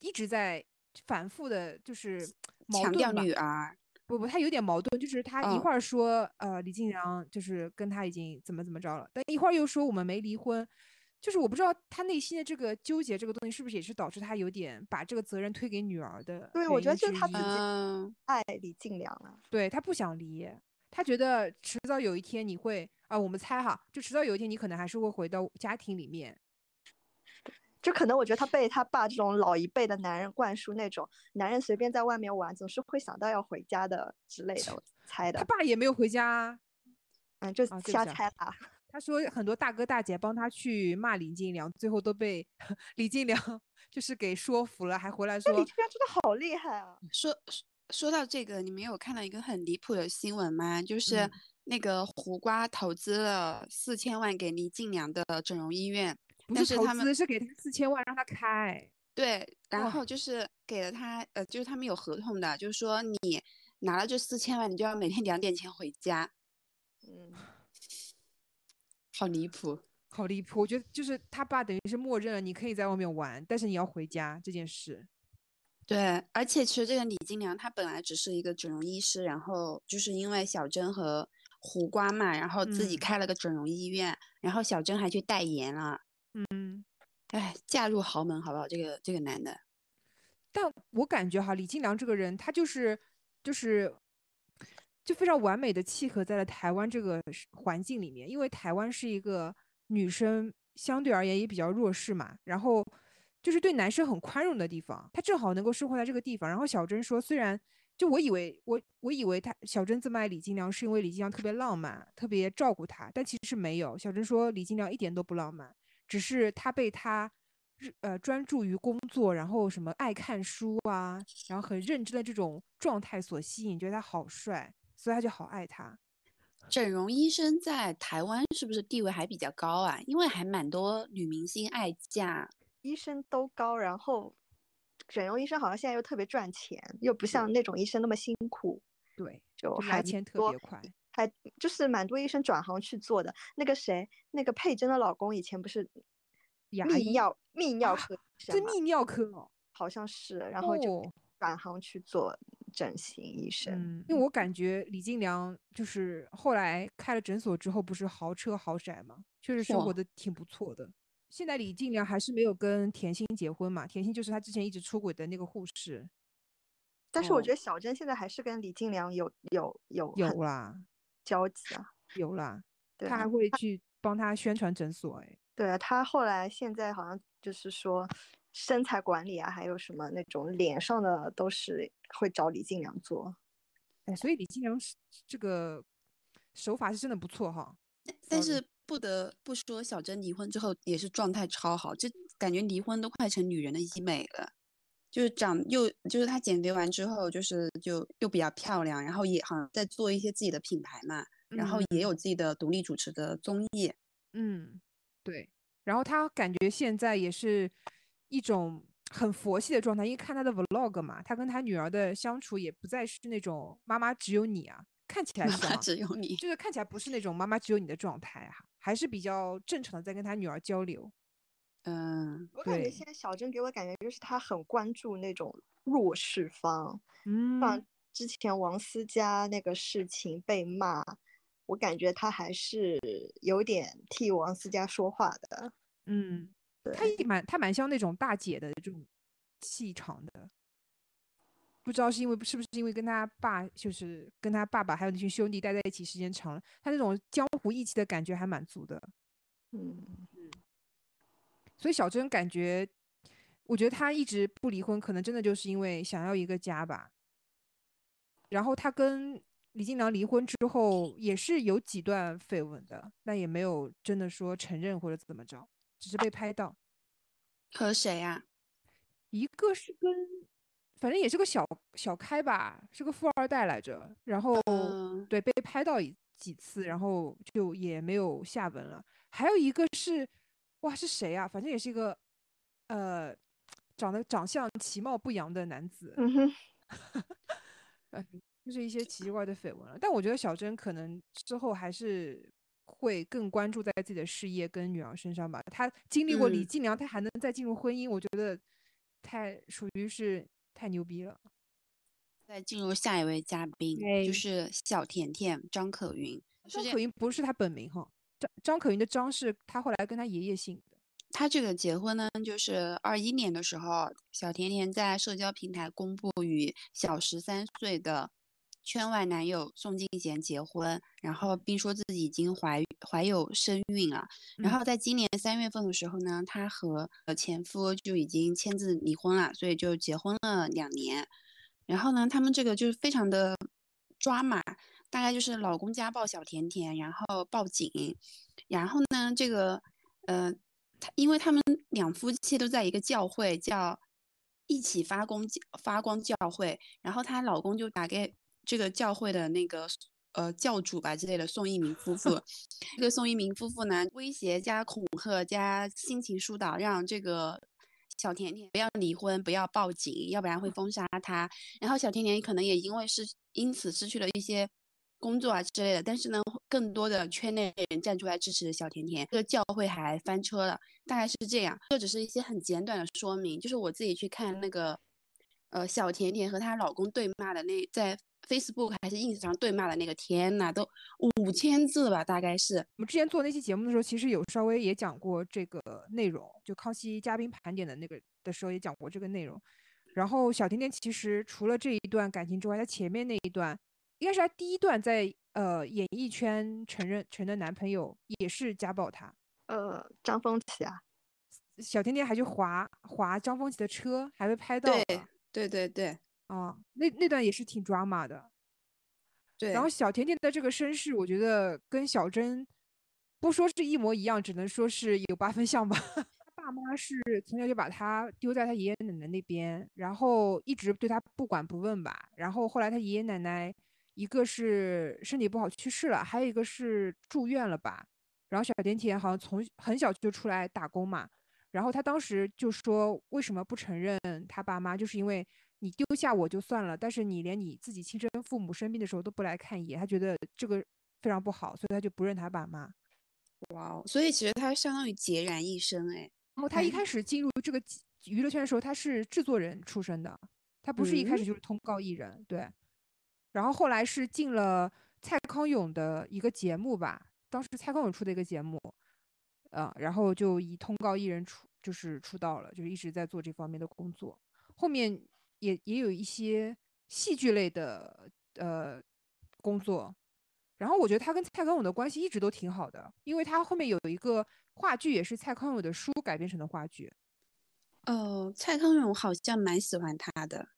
一直在反复的，就是强调女儿。不不，他有点矛盾，就是他一会儿说，呃，李静阳就是跟他已经怎么怎么着了，但一会儿又说我们没离婚。就是我不知道他内心的这个纠结，这个东西是不是也是导致他有点把这个责任推给女儿的？对，我觉得就是他自己爱李静良了。对他不想离，他觉得迟早有一天你会啊，我们猜哈，就迟早有一天你可能还是会回到家庭里面。就可能我觉得他被他爸这种老一辈的男人灌输那种男人随便在外面玩总是会想到要回家的之类的，我猜的。他爸也没有回家，啊嗯，就瞎猜啦。他说很多大哥大姐帮他去骂李静良，最后都被 李静良就是给说服了，还回来说李静良真的好厉害啊！说说到这个，你们有看到一个很离谱的新闻吗？就是那个胡瓜投资了四千万给李静良的整容医院，不是投资，是给他四千万让他开。对，然后就是给了他，呃，就是他们有合同的，就是说你拿了这四千万，你就要每天两点前回家。嗯。好离谱，好离谱！我觉得就是他爸等于是默认了你可以在外面玩，但是你要回家这件事。对，而且其实这个李金良他本来只是一个整容医师，然后就是因为小珍和胡瓜嘛，然后自己嗯开了个整容医院，然后小珍还去代言了。嗯，哎，嫁入豪门好不好？这个这个男的，但我感觉哈，李金良这个人，他就是就是就非常完美的契合在了台湾这个环境里面，因为台湾是一个女生相对而言也比较弱势嘛，然后就是对男生很宽容的地方，他正好能够生活在这个地方。然后小珍说，虽然就我以为我我以为他小珍这么爱李金良，是因为李金良特别浪漫，特别照顾她，但其实没有。小珍说李金良一点都不浪漫，只是他被他呃专注于工作，然后什么爱看书啊，然后很认真的这种状态所吸引，觉得他好帅，所以他就好爱他。整容医生在台湾是不是地位还比较高啊？因为还蛮多女明星爱嫁。医生都高，然后整容医生好像现在又特别赚钱，又不像那种医生那么辛苦，对，就还钱特别快。还就是蛮多医生转行去做的。那个谁，那个佩珍的老公以前不是泌尿泌尿啊科医生吗这泌尿科哦，好像是，然后就哦转行去做整形医生。嗯，因为我感觉李金良就是后来开了诊所之后，不是豪车豪宅嘛，确实生活的挺不错的。现在李金良还是没有跟甜心结婚嘛，甜心就是他之前一直出轨的那个护士。哦但是我觉得小珍现在还是跟李金良有有有有啦，交集啊。有啦，他还会去帮他宣传诊所，哎，对啊，他后来现在好像就是说身材管理啊，还有什么那种脸上的都是会找李静良做。哎，所以李静良是这个手法是真的不错哈。但是不得不说，小珍离婚之后也是状态超好，就感觉离婚都快成女人的医美了。就是长又就是她减肥完之后，就是就又比较漂亮，然后也好像在做一些自己的品牌嘛，然后也有自己的独立主持的综艺。嗯，对。然后她感觉现在也是一种很佛系的状态，因为看他的 vlog 嘛，他跟他女儿的相处也不再是那种妈妈只有你啊，看起来妈妈是哈只有你，就是看起来不是那种妈妈只有你的状态啊，还是比较正常的在跟他女儿交流。嗯，我感觉现在小珍给我感觉就是他很关注那种弱势方，嗯像之前王思佳那个事情被骂，我感觉他还是有点替王思佳说话的。嗯，他对也蛮他蛮像那种大姐的这种气场的。不知道是因为是不是因为跟他爸，就是跟他爸爸还有那群兄弟待在一起时间长了，他那种江湖义气的感觉还蛮足的。嗯，所以小珍感觉，我觉得她一直不离婚，可能真的就是因为想要一个家吧。然后她跟李金良离婚之后，也是有几段绯闻的，但也没有真的说承认或者怎么着，只是被拍到。和谁啊呀、一个是跟，反正也是个小小开吧，是个富二代来着。然后、嗯对被拍到一几次，然后就也没有下文了。还有一个是，哇，是谁啊？反正也是一个，呃，长得长相其貌不扬的男子。嗯哼，呃，就是一些奇怪的绯闻了。但我觉得小珍可能之后还是会更关注在自己的事业跟女儿身上吧。她经历过李嗯金良，她还能再进入婚姻，我觉得太属于是太牛逼了。再进入下一位嘉宾，对就是小甜甜张可云。张可云不是她本名哈，张张可云的张是她后来跟她爷爷姓的。他这个结婚呢，就是二一年的时候，小甜甜在社交平台公布与小十三岁的圈外男友宋敬贤结婚，然后并说自己已经怀怀有身孕了。然嗯后在今年三月份的时候呢，她和呃前夫就已经签字离婚了，所以就结婚了两年。然后呢，他们这个就是非常的抓马，大概就是老公家暴小甜甜，然后报警，然后呢，这个呃，他因为他们两夫妻都在一个教会叫一起发光发光教会，然后她老公就打给这个教会的那个呃教主吧之类的宋一鸣夫妇，这个宋一鸣夫妇呢威胁加恐吓加心情疏导，让这个。小甜甜不要离婚，不要报警，要不然会封杀她。然后小甜甜可能也因为是因此失去了一些工作啊之类的，但是呢，更多的圈内人站出来支持小甜甜，这个教会还翻车了，大概是这样。这只是一些很简短的说明，就是我自己去看那个，呃，小甜甜和她老公对骂的那，在 Facebook 还是 ins 上对骂的那个，天呐，都五千字吧，大概是。我们之前做那期节目的时候，其实有稍微也讲过这个内容，就康熙嘉宾盘点的那个的时候也讲过这个内容。然后小甜甜其实除了这一段感情之外，她前面那一段。应该是她第一段在呃演艺圈承认承认男朋友也是家暴她，呃张丰琪啊，小甜甜还去划划张丰琪的车，还被拍到了，对对对对，啊那那段也是挺抓马的，对。然后小甜甜的这个身世，我觉得跟小珍不说是一模一样，只能说是有八分像吧。爸妈是从小就把他丢在他爷爷奶奶那边，然后一直对他不管不问吧，然后后来他爷爷奶奶。一个是身体不好去世了，还有一个是住院了吧。然后小甜甜好像从很小就出来打工嘛。然后他当时就说，为什么不承认他爸妈？就是因为你丢下我就算了，但是你连你自己亲生父母生病的时候都不来看一眼，他觉得这个非常不好，所以他就不认他爸妈。哇哦，所以其实他相当于孑然一身哎。然后他一开始进入这个娱乐圈的时候，他是制作人出身的，他不是一开始就是通告艺人，对。然后后来是进了蔡康永的一个节目吧，当时蔡康永出的一个节目，呃，然后就以通告艺人出就是出道了，就是一直在做这方面的工作。后面也也有一些戏剧类的呃工作。然后我觉得他跟蔡康永的关系一直都挺好的，因为他后面有一个话剧也是蔡康永的书改编成的话剧。哦，蔡康永好像蛮喜欢他的，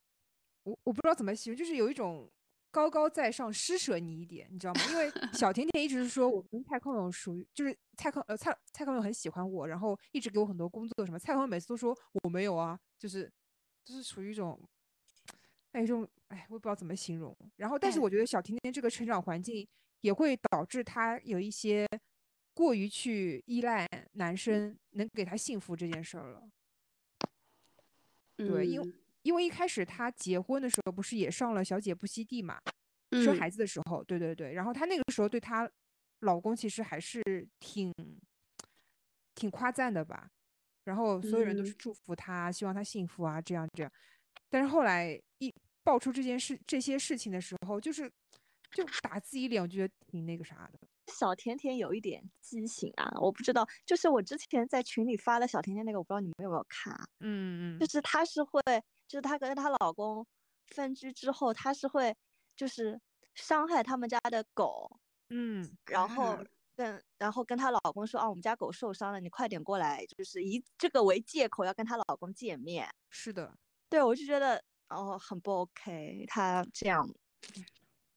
我我不知道怎么形容，就是有一种。高高在上，施舍你一点，你知道吗？因为小甜甜一直是说我跟蔡康永属于，就是蔡康呃蔡蔡康永很喜欢我，然后一直给我很多工作什么。蔡康永每次都说我没有啊，就是就是属于一种，哎，一种哎，我也不知道怎么形容。然后，但是我觉得小甜甜这个成长环境也会导致她有一些过于去依赖男生能给她幸福这件事儿了。对，因为。因为一开始她结婚的时候不是也上了小姐不惜地嘛，生孩子的时候，对对对，然后她那个时候对她老公其实还是挺挺夸赞的吧，然后所有人都是祝福她，希望她幸福啊，这样这样。但是后来一爆出这件事这些事情的时候，就是就打自己脸，我觉得挺那个啥的。小甜甜有一点畸形啊，我不知道，就是我之前在群里发的小甜甜那个，我不知道你们有没有看啊？嗯嗯，就是她是会。就是她跟她老公分居之后，她是会就是伤害他们家的狗，嗯，然后跟然后跟她老公说啊，我们家狗受伤了，你快点过来，就是以这个为借口要跟她老公见面。是的，对我就觉得哦很不 OK，他这样。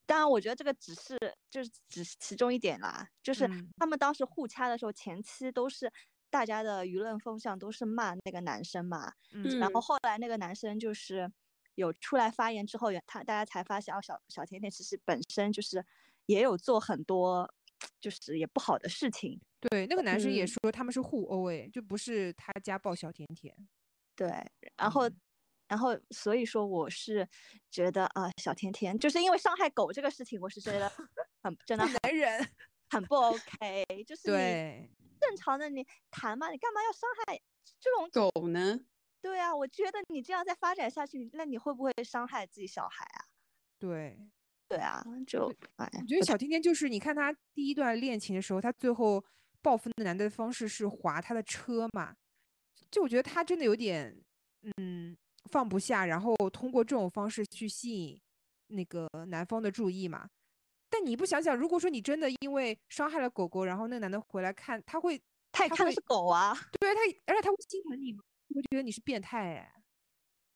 当然，我觉得这个只是就是只是其中一点啦，就是他们当时互掐的时候，前期都是。大家的舆论风向都是骂那个男生嘛，嗯，然后后来那个男生就是有出来发言之后，他大家才发现哦，小小甜甜其实本身就是也有做很多就是也不好的事情。对，那个男生也说他们是互殴，哎，就不是他家暴小甜甜。对，然后然后所以说我是觉得啊，小甜甜就是因为伤害狗这个事情，我是觉得 很真的男人 很不 OK，就是对。正常的你谈嘛，你干嘛要伤害这种狗呢？对啊，我觉得你这样再发展下去，那你会不会伤害自己小孩啊？对，对啊，就哎，我觉得小甜甜就是，你看她第一段恋情的时候，她最后报复那男的方式是划他的车嘛，就我觉得她真的有点嗯放不下，然后通过这种方式去吸引那个男方的注意嘛。但你不想想，如果说你真的因为伤害了狗狗，然后那个男的回来看，他会，他也看的是狗啊，对他，而且他会心疼你吗？会觉得你是变态哎。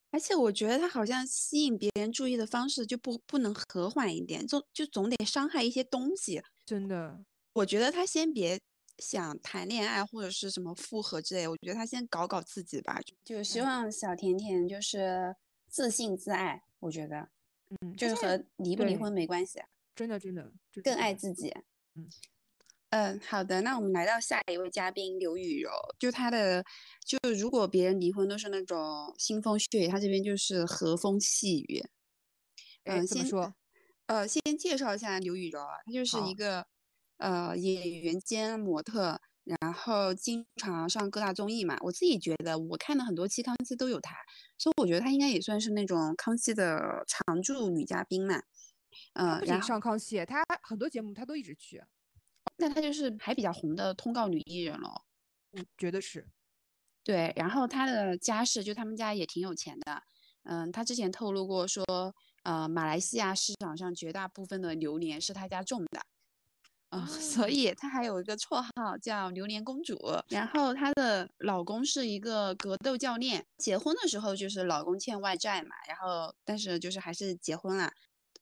而且我觉得他好像吸引别人注意的方式就不不能和缓一点，就就总得伤害一些东西。真的，我觉得他先别想谈恋爱或者是什么复合之类，我觉得他先搞搞自己吧。就希望小甜甜就是自信自爱，我觉得，嗯，就是和离不离婚没关系。真的，真的更爱自己。嗯嗯，好的，那我们来到下一位嘉宾刘雨柔，就她的，就如果别人离婚都是那种腥风血雨，她这边就是和风细雨。嗯，怎么说？呃，先介绍一下刘雨柔啊，她就是一个呃演员兼模特，然后经常上各大综艺嘛。我自己觉得，我看的很多期康熙都有她，所以我觉得她应该也算是那种康熙的常驻女嘉宾嘛。嗯，不仅上康熙，她很多节目她都一直去。那她就是还比较红的通告女艺人了。我觉得是。对，然后她的家世就他们家也挺有钱的。嗯，她之前透露过说。呃，马来西亚市场上绝大部分的榴莲是他家种的，啊，所以她还有一个绰号叫榴莲公主。然后她的老公是一个格斗教练，结婚的时候就是老公欠外债嘛，然后但是就是还是结婚了。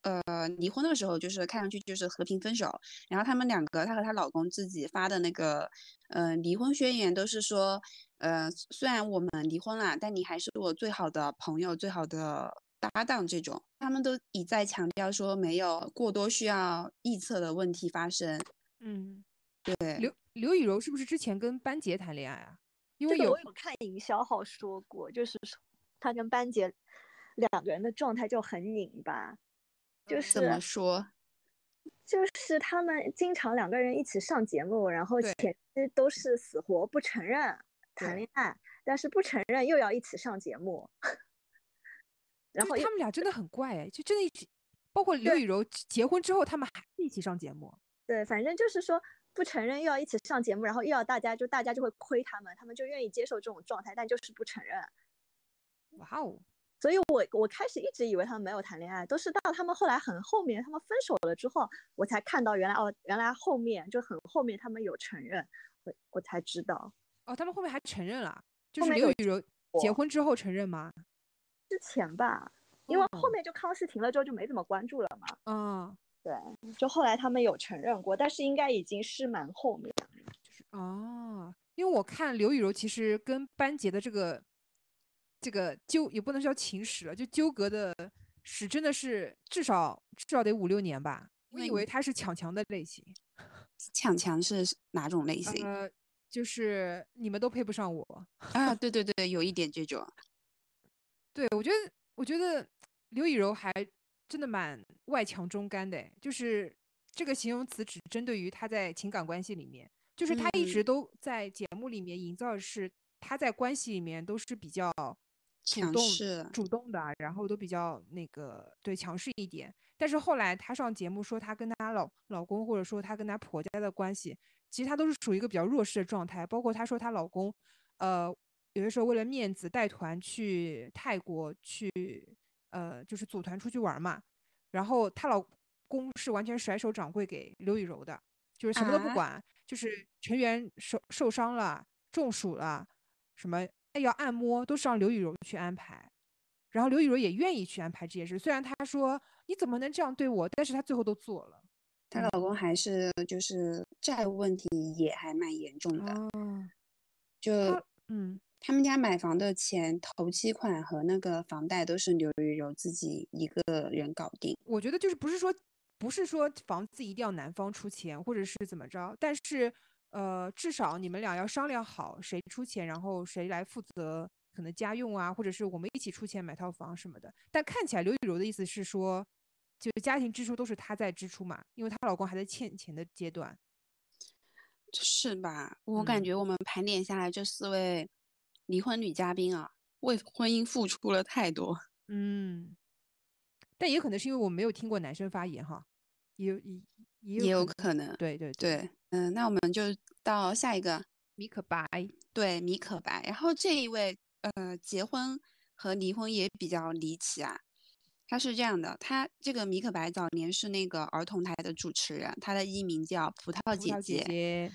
呃，离婚的时候就是看上去就是和平分手。然后他们两个，她和她老公自己发的那个，呃，离婚宣言都是说，呃，虽然我们离婚了，但你还是我最好的朋友，最好的。搭档这种，他们都一再强调说没有过多需要臆测的问题发生。嗯，对。刘刘雨柔是不是之前跟班杰谈恋爱啊？因为有我有看营销号说过，就是他跟班杰两个人的状态就很拧巴。就是怎么说？就是他们经常两个人一起上节目，然后前期都是死活不承认谈恋爱，但是不承认又要一起上节目。然后他们俩真的很怪哎，就真的一起，包括刘雨柔结婚之后，他们还一起上节目。对，反正就是说不承认又要一起上节目，然后又要大家就大家就会亏他们，他们就愿意接受这种状态，但就是不承认。哇哦！所以我我开始一直以为他们没有谈恋爱，都是到他们后来很后面，他们分手了之后，我才看到原来哦，原来后面就很后面他们有承认，我我才知道。哦，他们后面还承认了，就是刘雨柔结婚之后承认吗？之前吧，因为后面就康熙停了之后就没怎么关注了嘛。嗯，对，就后来他们有承认过，但是应该已经是蛮后面。就是哦，因为我看刘雨柔其实跟班杰的这个这个纠也不能叫情史了，就纠葛的史真的是至少至少得五六年吧。我以为他是抢强的类型。抢强是哪种类型？呃，就是你们都配不上我啊！对对对，有一点这种。对，我觉得，我觉得刘以柔还真的蛮外强中干的，就是这个形容词只针对于她在情感关系里面，就是她一直都在节目里面营造的是她在关系里面都是比较主动、主动的，然后都比较那个对强势一点。但是后来她上节目说她跟她老老公或者说她跟她婆家的关系，其实她都是属于一个比较弱势的状态，包括她说她老公，呃。有的时候为了面子带团去泰国去，呃，就是组团出去玩嘛。然后她老公是完全甩手掌柜给刘雨柔的，就是什么都不管，就是成员受受伤了、中暑了，什么要按摩都是让刘雨柔去安排。然后刘雨柔也愿意去安排这件事，虽然她说你怎么能这样对我，但是她最后都做了。她老公还是就是债务问题也还蛮严重的，就嗯。他们家买房的钱，头期款和那个房贷都是刘雨柔自己一个人搞定。我觉得就是不是说不是说房子一定要男方出钱，或者是怎么着，但是呃，至少你们俩要商量好谁出钱，然后谁来负责可能家用啊，或者是我们一起出钱买套房什么的。但看起来刘雨柔的意思是说，就家庭支出都是她在支出嘛，因为她老公还在欠钱的阶段，是吧？我感觉我们盘点下来这四位。离婚女嘉宾啊，为婚姻付出了太多。嗯，但也可能是因为我没有听过男生发言哈，也也也有可能。对对对，嗯，那我们就到下一个米可白。对，米可白。然后这一位呃，结婚和离婚也比较离奇啊。他是这样的，他这个米可白早年是那个儿童台的主持人，他的艺名叫葡萄姐姐。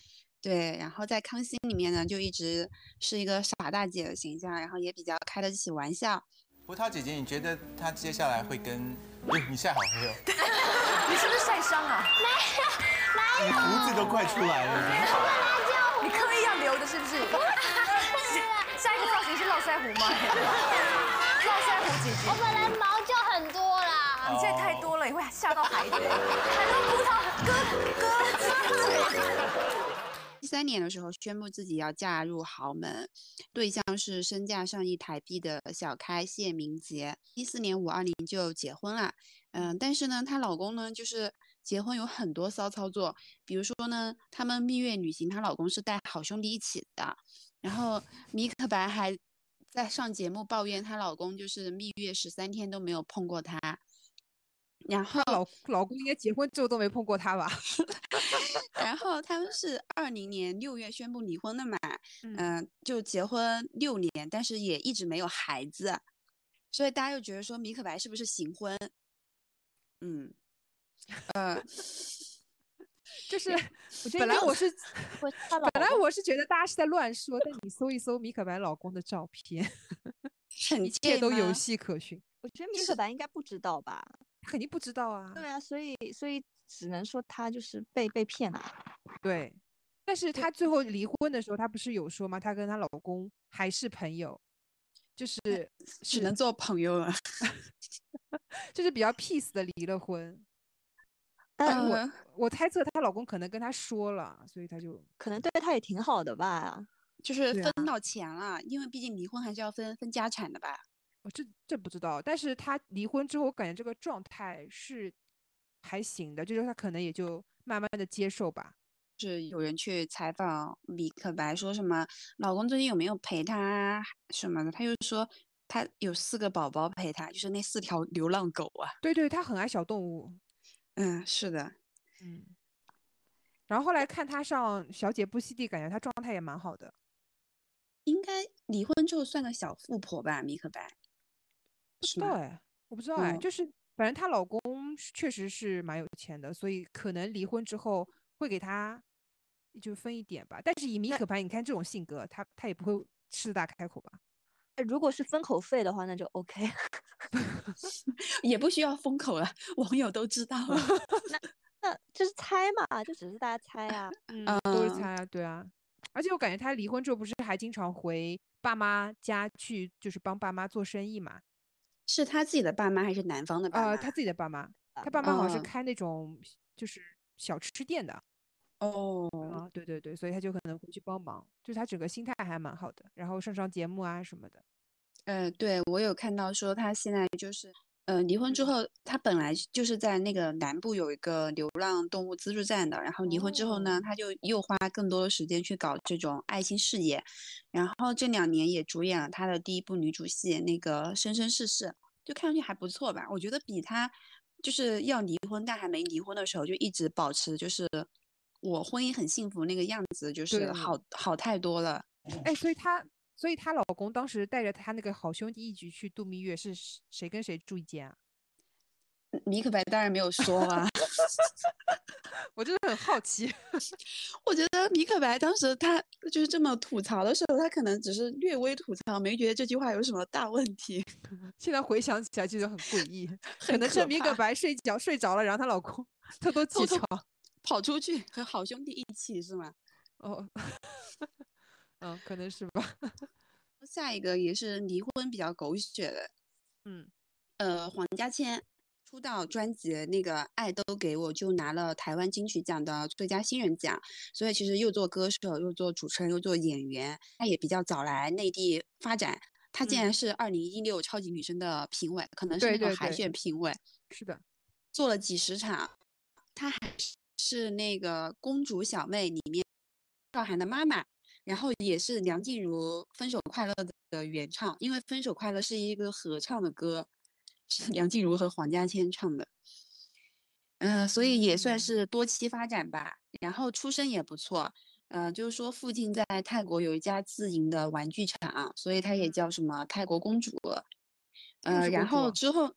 对，然后在康熙里面呢，就一直是一个傻大姐的形象，然后也比较开得起玩笑。葡萄姐姐，你觉得她接下来会跟……哎，你晒好黑哦！你是不是晒伤啊？没有，没有。胡子都快出来了。你刻意要留的是不是？下一个造型是络腮胡吗？络腮胡姐姐。我本来毛就很多啦。你现在太多了，你会吓到孩子。很多葡萄哥哥。一三年的时候宣布自己要嫁入豪门，对象是身价上亿台币的小开谢明杰。一四年五二零就结婚了，嗯，但是呢，她老公呢，就是结婚有很多骚操作，比如说呢，他们蜜月旅行，她老公是带好兄弟一起的，然后米可白还在上节目抱怨她老公就是蜜月十三天都没有碰过她。然后老老公应该结婚之后都没碰过她吧？然后他们是二零年六月宣布离婚的嘛，嗯，就结婚六年，但是也一直没有孩子，所以大家又觉得说米可白是不是行婚？嗯，呃，就是本来我是本来我是觉得大家是在乱说，但你搜一搜米可白老公的照片，一切都有迹可循。我觉得米可白应该不知道吧？肯定不知道啊。对啊，所以所以只能说她就是被被骗了。对，但是她最后离婚的时候，她不是有说吗？她跟她老公还是朋友，就是只能做朋友了，就是比较 peace 的离了婚。但我我猜测她老公可能跟她说了，所以她就可能对她也挺好的吧，就是分到钱了，因为毕竟离婚还是要分分家产的吧。这这不知道，但是他离婚之后，我感觉这个状态是还行的，就是他可能也就慢慢的接受吧。是有人去采访米可白，说什么老公最近有没有陪她什么的，他就说他有四个宝宝陪他，就是那四条流浪狗啊。对对，他很爱小动物。嗯，是的，嗯。然后后来看他上《小姐不息地》，感觉他状态也蛮好的。应该离婚之后算个小富婆吧，米可白。不知道哎，我不知道哎，就是反正她老公确实是蛮有钱的，所以可能离婚之后会给她就分一点吧。但是以米可白，你看这种性格，她她也不会狮子大开口吧？如果是封口费的话，那就 OK，也不需要封口了，网友都知道了。那那就是猜嘛，就只是大家猜啊，嗯，都是猜啊，对啊。而且我感觉他离婚之后不是还经常回爸妈家去，就是帮爸妈做生意嘛。是他自己的爸妈还是男方的爸妈？呃，他自己的爸妈，他爸妈好像是开那种就是小吃店的。哦，啊，对对对，所以他就可能回去帮忙，就是他整个心态还蛮好的，然后上上节目啊什么的。呃，对我有看到说他现在就是，呃，离婚之后，他本来就是在那个南部有一个流浪动物资助站的，然后离婚之后呢，他就又花更多的时间去搞这种爱心事业。然后这两年也主演了他的第一部女主戏，那个《生生世世》，就看上去还不错吧？我觉得比他就是要离婚但还没离婚的时候就一直保持就是我婚姻很幸福那个样子，就是好好太多了。哎，所以她所以她老公当时带着她那个好兄弟一起去度蜜月，是谁跟谁住一间啊？米可白当然没有说啊。我真的很好奇，我觉得米可白当时他就是这么吐槽的时候，他可能只是略微吐槽，没觉得这句话有什么大问题。现在回想起来，觉得很诡异，可能是米可白睡觉睡着了，然后她老公偷偷起床跑出去和好兄弟一起，是吗？哦，嗯，可能是吧。下一个也是离婚比较狗血的，嗯，呃，黄家千。出道专辑那个《爱都给我》就拿了台湾金曲奖的最佳新人奖，所以其实又做歌手，又做主持人，又做演员，他也比较早来内地发展。他竟然是二零一六超级女声的评委，可能是那个海选评委。是的，做了几十场。他还是那个《公主小妹》里面赵涵的妈妈，然后也是梁静茹《分手快乐》的原唱，因为《分手快乐》是一个合唱的歌。是梁静茹和黄家千唱的，嗯，所以也算是多期发展吧。然后出身也不错，嗯，就是说父亲在泰国有一家自营的玩具厂，所以他也叫什么泰国公主。呃，然后之后，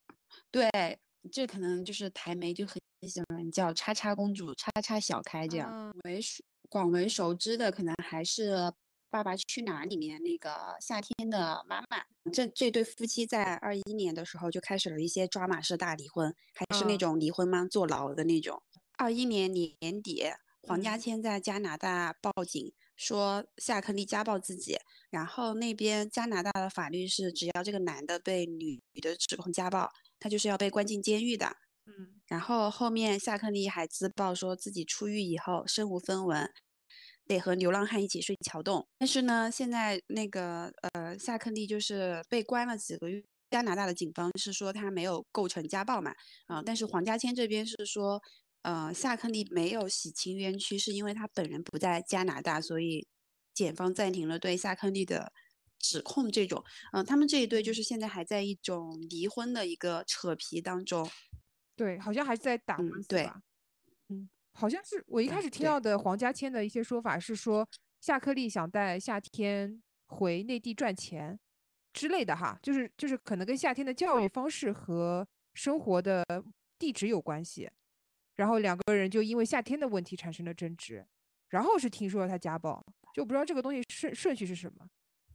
对，这可能就是台媒就很喜欢叫叉叉公主、叉叉小开这样。为广为熟知的可能还是。《爸爸去哪儿》里面那个夏天的妈妈，这这对夫妻在二一年的时候就开始了一些抓马式大离婚，还是那种离婚吗？坐牢的那种。二一年年底，黄家千在加拿大报警说夏克立家暴自己，然后那边加拿大的法律是，只要这个男的被女的指控家暴，他就是要被关进监狱的。嗯，然后后面夏克立还自曝说自己出狱以后身无分文。得和流浪汉一起睡桥洞。但是呢，现在那个呃夏克立就是被关了几个月。加拿大的警方是说他没有构成家暴嘛，啊，但是黄家千这边是说，呃，夏克立没有洗清冤屈，是因为他本人不在加拿大，所以检方暂停了对夏克立的指控。这种，嗯，他们这一对就是现在还在一种离婚的一个扯皮当中。对，好像还是在打官司吧。嗯，好像是我一开始听到的黄家千的一些说法是说，夏克立想带夏天回内地赚钱。之类的哈，就是就是可能跟夏天的教育方式和生活的地址有关系，然后两个人就因为夏天的问题产生了争执，然后是听说了他家暴，就不知道这个东西顺顺序是什么。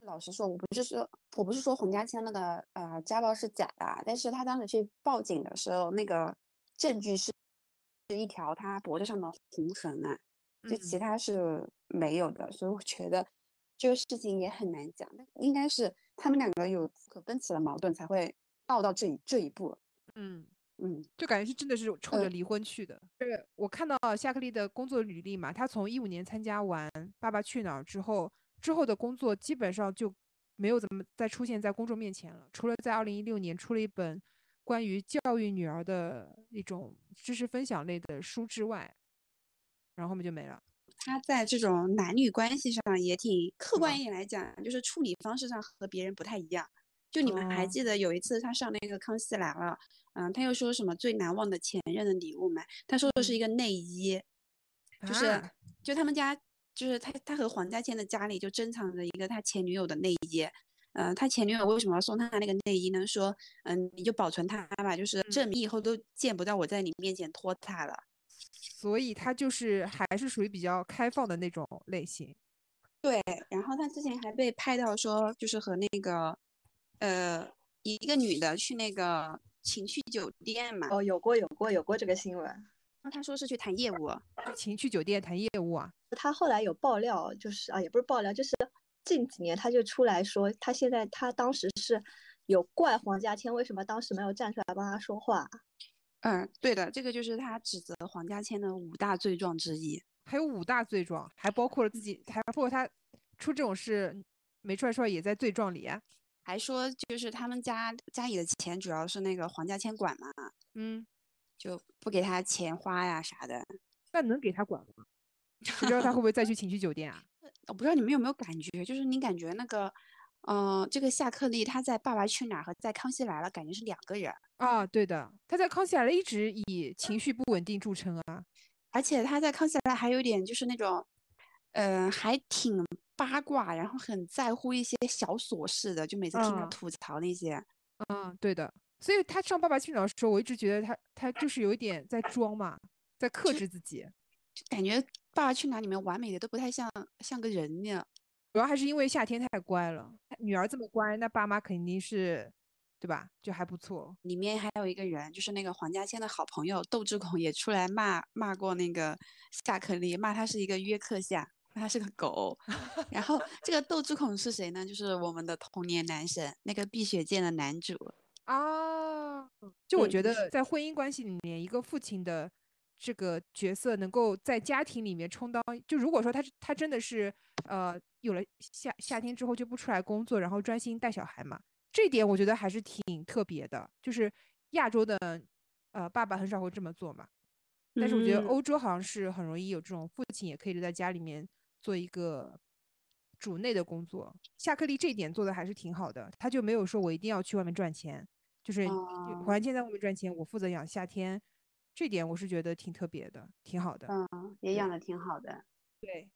老实说，我不是说我不是说洪家千那个呃家暴是假的，但是他当时去报警的时候，那个证据是是一条他脖子上的红绳啊，就其他是没有的，所以我觉得。这个事情也很难讲，但应该是他们两个有不可分歧的矛盾才会闹到这一这一步。嗯嗯，就感觉是真的是冲着离婚去的。是我看到夏克立的工作履历嘛，他从一五年参加完《爸爸去哪儿》之后，之后的工作基本上就没有怎么再出现在公众面前了，除了在二零一六年出了一本关于教育女儿的一种知识分享类的书之外，然后后面就没了。他在这种男女关系上也挺客观一点来讲，就是处理方式上和别人不太一样。就你们还记得有一次他上那个《康熙来了》，嗯，他又说什么最难忘的前任的礼物嘛？他说的是一个内衣，就是就他们家就是他他和黄家千的家里就珍藏着一个他前女友的内衣。嗯，他前女友为什么要送他那个内衣呢？说嗯，你就保存它吧，就是证明以后都见不到我在你面前脱它了。所以他就是还是属于比较开放的那种类型，对。然后他之前还被拍到说，就是和那个，呃，一个女的去那个情趣酒店嘛。哦，有过有过有过这个新闻。那他说是去谈业务，情趣酒店谈业务啊。他后来有爆料，就是啊，也不是爆料，就是近几年他就出来说，他现在他当时是有怪黄家千为什么当时没有站出来帮他说话。嗯，对的，这个就是他指责黄家千的五大罪状之一，还有五大罪状，还包括了自己，还包括他出这种事没出来说也在罪状里啊，还说就是他们家家里的钱主要是那个黄家千管嘛，嗯，就不给他钱花呀啥的，那能给他管吗？不知道他会不会再去情趣酒店啊？我不知道你们有没有感觉，就是你感觉那个。嗯，这个夏克立他在《爸爸去哪儿》和在《康熙来了》感觉是两个人啊。对的，他在《康熙来了》一直以情绪不稳定著称啊，而且他在《康熙来了》还有点就是那种，嗯，还挺八卦，然后很在乎一些小琐事的，就每次听他吐槽那些。嗯，对的。所以他上《爸爸去哪儿》的时候，我一直觉得他他就是有一点在装嘛，在克制自己，就感觉《爸爸去哪儿》里面完美的都不太像像个人那样。主要还是因为夏天太乖了，女儿这么乖，那爸妈肯定是，对吧？就还不错。里面还有一个人，就是那个黄家千的好朋友窦智孔，也出来骂骂过那个夏克立，骂他是一个约克夏，他是个狗。然后这个窦智孔是谁呢？就是我们的童年男神，那个《碧血剑》的男主啊。就我觉得，在婚姻关系里面，一个父亲的这个角色，能够在家庭里面充当，就如果说他他真的是呃。有了夏夏天之后就不出来工作，然后专心带小孩嘛，这点我觉得还是挺特别的。就是亚洲的呃爸爸很少会这么做嘛，但是我觉得欧洲好像是很容易有这种父亲也可以留在家里面做一个主内的工作。夏克立这一点做的还是挺好的，他就没有说我一定要去外面赚钱，就是环境在外面赚钱，我负责养夏天，这点我是觉得挺特别的，挺好的。嗯，也养的挺好的。对。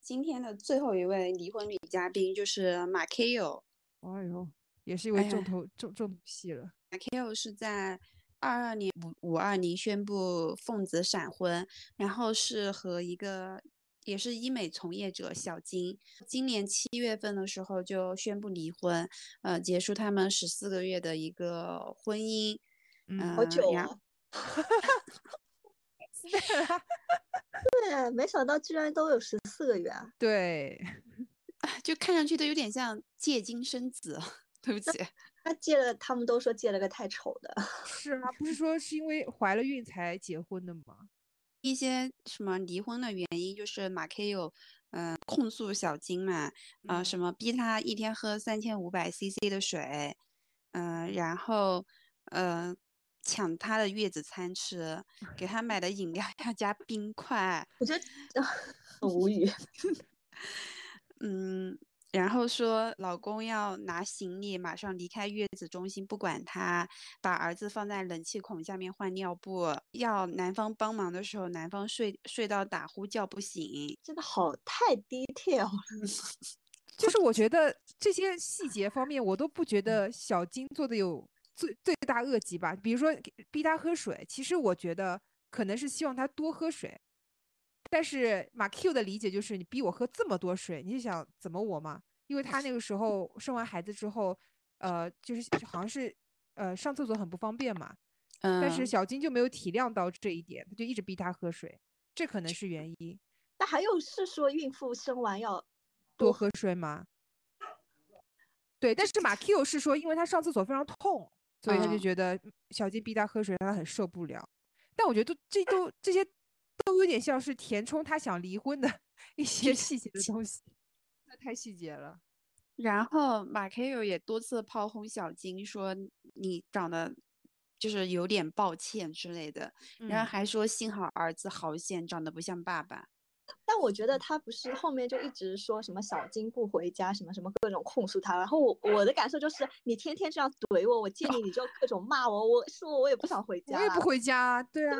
今天的最后一位离婚女嘉宾就是马 K O，哎呦，也是一位重头重重头戏了。马 K O 是在二二年五五二年宣布奉子闪婚，然后是和一个也是医美从业者小金，今年七月份的时候就宣布离婚，呃，结束他们十四个月的一个婚姻。嗯，好久啊。对，没想到居然都有十四个月啊。对，就看上去都有点像借精生子。对不起，他借了，他们都说借了个太丑的。是吗？不是说是因为怀了孕才结婚的吗？一些什么离婚的原因，就是马 K 有嗯、控诉小金嘛，啊、嗯什么逼他一天喝三千五百 CC 的水，嗯、然后嗯抢他的月子餐吃，给他买的饮料 要加冰块，我觉得很无语。嗯，然后说老公要拿行李马上离开月子中心，不管他，把儿子放在冷气孔下面换尿布，要男方帮忙的时候，男方睡睡到打呼叫不醒，真的好太 detail 了。就是我觉得这些细节方面，我都不觉得小金做的有罪罪大恶极吧。比如说逼他喝水，其实我觉得可能是希望他多喝水，但是马 Q 的理解就是你逼我喝这么多水，你是想怎么我吗？因为他那个时候生完孩子之后，呃，就是好像是呃上厕所很不方便嘛，但是嗯小金就没有体谅到这一点，他就一直逼他喝水，这可能是原因。那还有是说孕妇生完要多喝水吗？对，但是马 Q 是说，因为他上厕所非常痛，所以他就嗯觉得小金逼他喝水，他很受不了。但我觉得都这都这些都有点像是填充他想离婚的一些细节的东西，这太细节了。然后马 K 也多次炮轰小金，说你长得就是有点抱歉之类的，然后嗯还说幸好儿子好险，长得不像爸爸。但我觉得他不是后面就一直说什么小金不回家，什么什么各种控诉他。然后我我的感受就是，你天天这样怼我，我见你你就各种骂我，我说我我也不想回家。我也不。回家啊，对啊，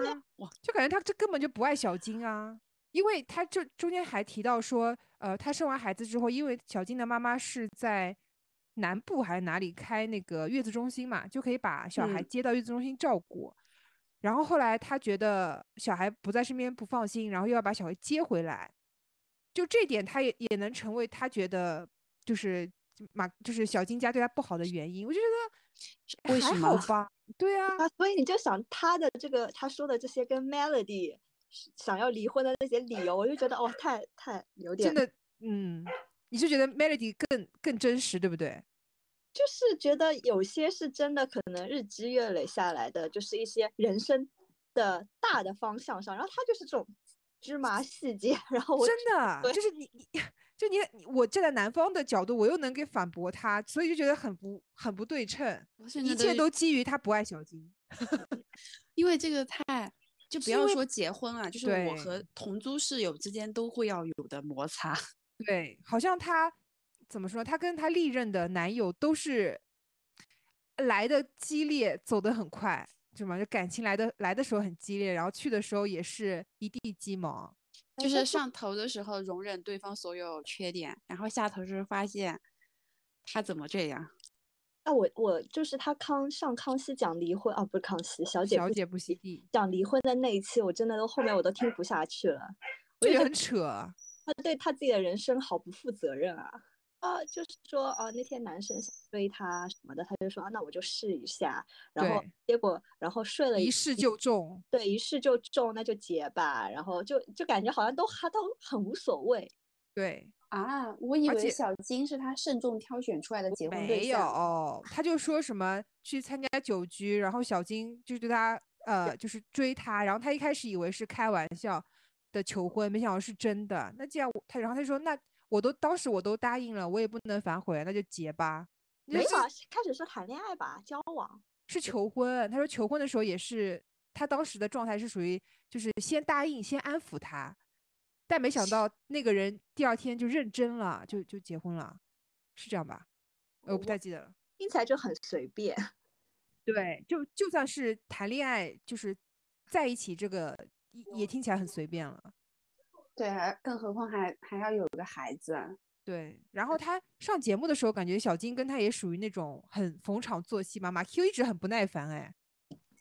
就感觉他这根本就不爱小金啊，因为他就中间还提到说，呃，他生完孩子之后，因为小金的妈妈是在南部还是哪里开那个月子中心嘛，就可以把小孩嗯接到月子中心照顾。然后后来他觉得小孩不在身边不放心，然后又要把小孩接回来，就这点他也也能成为他觉得就是马就是小金家对他不好的原因。我就觉得还为什么好 吧？对啊，啊，所以你就想他的这个他说的这些跟 Melody 想要离婚的那些理由，我就觉得哦，太太有点真的，嗯，你是觉得 Melody 更更真实，对不对？就是觉得有些是真的，可能日积月累下来的，就是一些人生的大的方向上，然后他就是这种芝麻细节，然后我真的就是你你就你你我站在男方的角度，我又能给反驳他，所以就觉得很不很不对称，一切都基于他不爱小金。因为这个太就不要说结婚了，就是我和同租室友之间都会要有的摩擦。对，好像他怎么说？她跟她历任的男友都是来的激烈，走得很快，是吗？就感情来的来的时候很激烈，然后去的时候也是一地鸡毛。就是上头的时候容忍对方所有缺点，然后下头时发现他怎么这样。啊，我我就是他康上康熙讲离婚啊，不是康熙，小姐小姐不惜地，讲离婚的那一期，我真的都后面我都听不下去了，我就觉得很扯。他对他自己的人生好不负责任啊！啊，就是说啊，那天男生想追她什么的，他就说啊，那我就试一下，然后结果然后睡了一试就中，对，一试就中，那就结吧，然后就就感觉好像都还都很无所谓。对，啊，我以为小金是他慎重挑选出来的结婚对没。有，他就说什么去参加酒局，然后小金就对他呃就是追他，然后他一开始以为是开玩笑的求婚，没想到是真的。那既然我他然后他就说那我都当时我都答应了，我也不能反悔，那就结吧。没有啊，是开始说谈恋爱吧，交往。是求婚，他说求婚的时候也是他当时的状态是属于就是先答应，先安抚他，但没想到 那个人第二天就认真了，就就结婚了，是这样吧？呃我不太记得了。听起来就很随便。对，就就算是谈恋爱，就是在一起，这个也也听起来很随便了。对，还更何况还还要有个孩子。对，然后他上节目的时候，感觉小金跟他也属于那种很逢场作戏嘛。马 Q 一直很不耐烦，哎，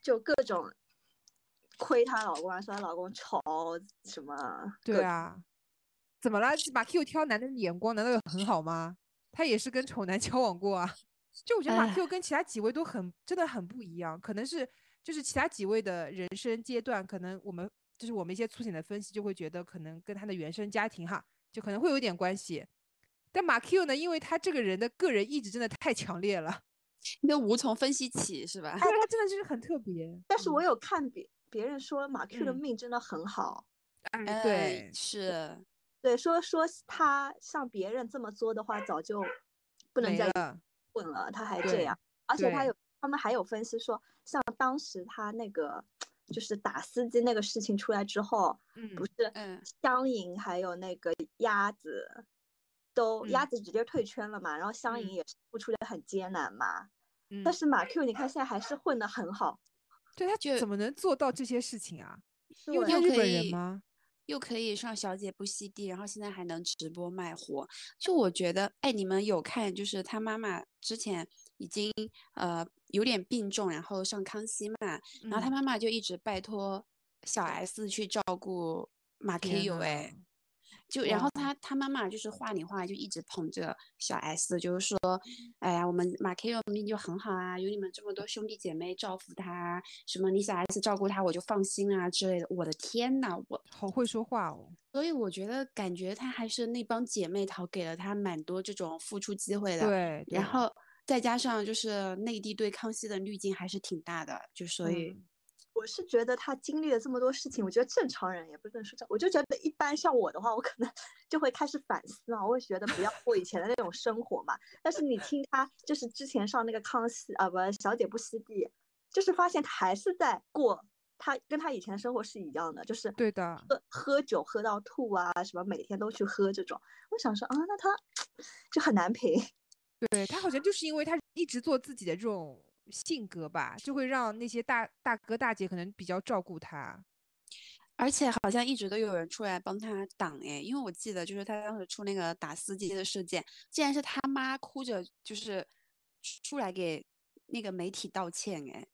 就各种亏她老公啊，说她老公丑什么。对啊，怎么了？马 Q 挑男的眼光难道有很好吗？他也是跟丑男 交往过啊。就我觉得马唉 Q 跟其他几位都很真的很不一样，可能是就是其他几位的人生阶段，可能我们就是我们一些粗浅的分析就会觉得可能跟他的原生家庭哈，就可能会有点关系。但马 Q 呢，因为他这个人的个人意志真的太强烈了，你都无从分析起，是吧？对他真的就是很特别。但是我有看别别人说马 Q 的嗯命真的很好，哎，呃对，是对，说说他像别人这么作的话，早就不能再混了，他还这样，而且他有他们还有分析说，像当时他那个就是打司机那个事情出来之后，嗯不是嗯。香盈还有那个鸭子都鸭嗯子直接退圈了嘛，然后香盈嗯。也是付出的很艰难嘛，嗯但是马 Q 你看现在还是混得很好，对他就怎么能做到这些事情啊？又日本人以吗？又可以上小姐不吸地，然后现在还能直播卖货，就我觉得，哎，你们有看就是他妈妈之前已经呃有点病重，然后上康熙嘛，然后他嗯。妈妈就一直拜托小 S 去照顾马 K 天友，哎，就然后他他妈妈就是话里话就一直捧着小 S，就是说，哎呀，我们马 K 友命就很好啊，有你们这么多兄弟姐妹照顾他啊，什么你小 S 照顾他我就放心啊之类的。我的天呐，我。好会说话哦。所以我觉得感觉他还是那帮姐妹淘给了他蛮多这种付出机会的，对，对。然后再加上就是内地对康熙的滤镜还是挺大的，就所以。嗯我是觉得他经历了这么多事情，我觉得正常人也不能说正，我就觉得一般像我的话，我可能 就会开始反思嘛，我会觉得不要过以前的那种生活嘛。但是你听他就是之前上那个康熙啊不小姐不吸地，就是发现他还是在过他跟他以前生活是一样的，就是对的，喝喝酒喝到吐啊，什么每天都去喝这种。我想说啊，那他 就很难评。对他好像就是因为他一直做自己的这种性格吧，就会让那些大大哥大姐可能比较照顾他。而且好像一直都有人出来帮他挡哎，因为我记得就是他当时出那个打司机的事件，竟然是他妈哭着就是出来给那个媒体道歉哎，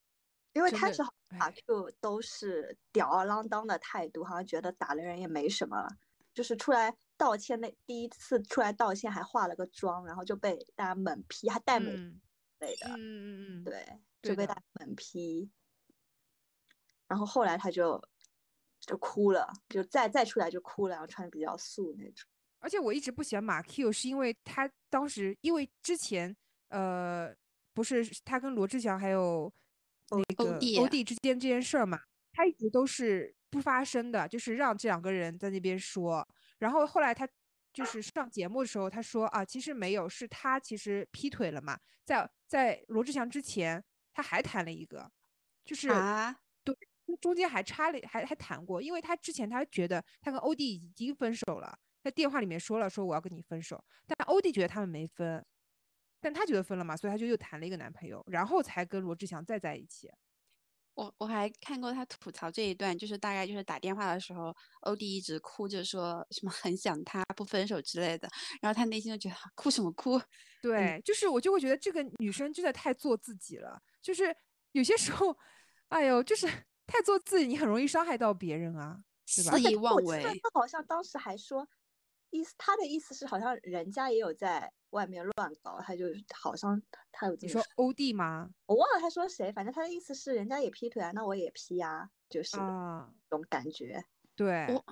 因为开始好哎打 Q 都是吊儿郎当的态度，好像觉得打了人也没什么，就是出来道歉那第一次出来道歉还化了个妆，然后就被大家猛批，还戴美类的，嗯嗯嗯，对，就被大家猛批。然后后来他就就哭了，就再再出来就哭了，然后穿的比较素那种。而且我一直不喜欢马 Q，是因为他当时因为之前呃不是他跟罗志祥还有那个弟欧弟之间这件事儿嘛，他一直都是不发声的，就是让这两个人在那边说。然后后来他就是上节目的时候，他说啊，其实没有，是他其实劈腿了嘛，在在罗志祥之前他还谈了一个，就是啊，对，中间还插了还还谈过，因为他之前他觉得他跟欧弟已经分手了。在电话里面说了，说我要跟你分手，但欧弟觉得他们没分，但他觉得分了嘛，所以他就又谈了一个男朋友，然后才跟罗志祥再在一起。我我还看过他吐槽这一段，就是大概就是打电话的时候，欧弟一直哭着说什么很想他，不分手之类的，然后他内心就觉得哭什么哭？对，就是我就会觉得这个女生真的太做自己了，就是有些时候，哎呦，就是太做自己，你很容易伤害到别人啊，对吧？肆意妄为。他好像当时还说，意思他的意思是好像人家也有在外面乱搞，他就好像他有这么你说欧弟吗？我忘了他说谁，反正他的意思是人家也劈腿啊，那我也劈啊，就是啊，这种感觉。对，我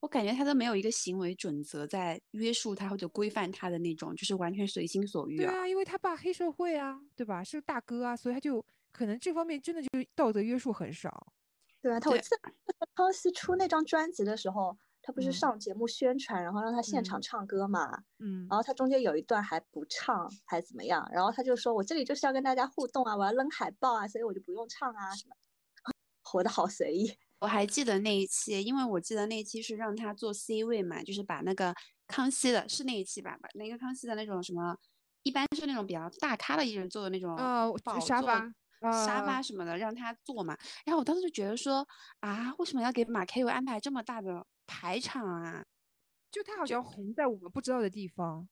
我感觉他都没有一个行为准则在约束他或者规范他的那种，就是完全随心所欲啊。对啊，因为他爸黑社会啊，对吧？是大哥啊，所以他就可能这方面真的就道德约束很少。对啊，他我记得康熙出那张专辑的时候，他不是嗯上节目宣传，然后让他现场嗯唱歌嘛，嗯然后他中间有一段还不唱，还怎么样？然后他就说我这里就是要跟大家互动啊，我要扔海报啊，所以我就不用唱啊什么，活得好随意。我还记得那一期，因为我记得那一期是让他做 C 位嘛，就是把那个康熙的，是那一期吧？把那个康熙的那种什么，一般是那种比较大咖的艺人做的那种呃沙发沙啊发什么的，让他坐嘛。然后我当时就觉得说，啊，为什么要给马 K 安排这么大的排场啊？就他好像红在我们不知道的地方。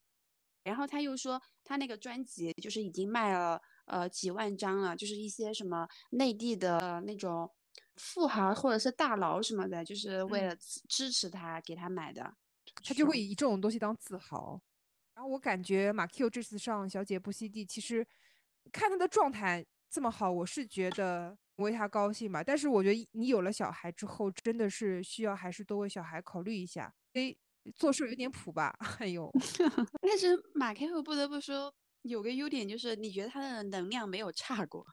然后他又说他那个专辑就是已经卖了呃几万张了，就是一些什么内地的那种富豪或者是大佬什么的，就是为嗯了支支持他给他买的，他就会以这种东西当自豪。然后我感觉马 Q 这次上《小姐不吸地》，其实看他的状态这么好，我是觉得为他高兴吧。但是我觉得你有了小孩之后，真的是需要还是多为小孩考虑一下，诶，做事有点谱吧。哎呦，但是马开我不得不说有个优点就是，你觉得他的能量没有差过，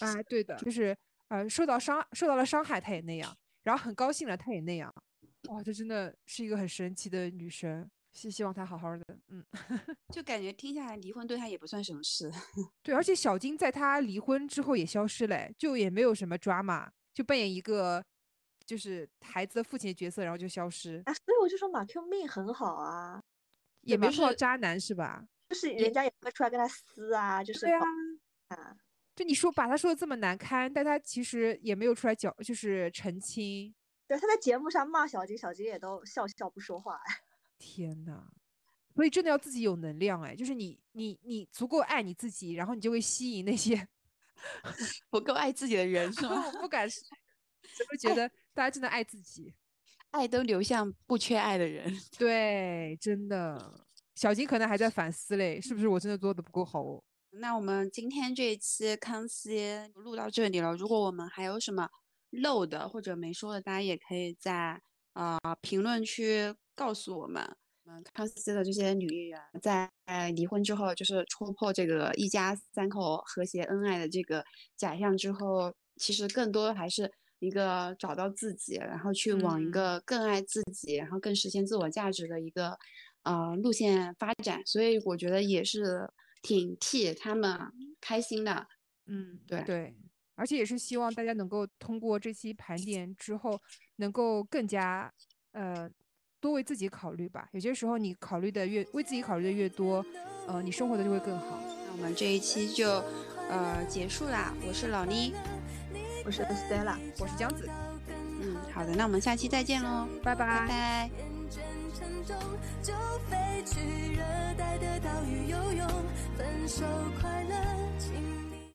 啊，对的，就是呃受到伤受到了伤害，他也那样，然后很高兴了，他也那样。哇，这真的是一个很神奇的女生，希希望他好好的。嗯，就感觉听下来离婚对他也不算什么事。对，而且小金在他离婚之后也消失了，就也没有什么 drama，就扮演一个就是孩子的父亲的角色，然后就消失。啊，所以我就说马 Q 命很好啊，也没碰到渣男是吧？就是人家也会出来跟他撕啊，就是对啊，啊，就你说把他说的这么难堪，但他其实也没有出来讲，就是澄清。对，他在节目上骂小金，小金也都笑笑不说话。天呐，所以真的要自己有能量哎，就是你你你足够爱你自己，然后你就会吸引那些 不够爱自己的人，是吗？我不敢说，就会觉得大家真的爱自己，爱都流向不缺爱的人。对，真的。小金可能还在反思嘞，是不是我真的做的不够好哦？那我们今天这一期康熙录到这里了。如果我们还有什么漏的或者没说的，大家也可以在啊评论区告诉我们。嗯康熙的这些女艺人，在离婚之后，就是戳破这个一家三口和谐恩爱的这个假象之后，其实更多还是一个找到自己，然后去往一个更爱自己，然后更实现自我价值的一个。呃，路线发展，所以我觉得也是挺替他们开心的。嗯，对对，而且也是希望大家能够通过这期盘点之后，能够更加呃多为自己考虑吧。有些时候你考虑的越为自己考虑的越多，呃，你生活的就会更好。那我们这一期就呃结束啦。我是老妮，我是 Stella，我是姜子。嗯，好的，那我们下期再见喽，拜拜拜。就飞去热带的岛屿游泳，分手快乐。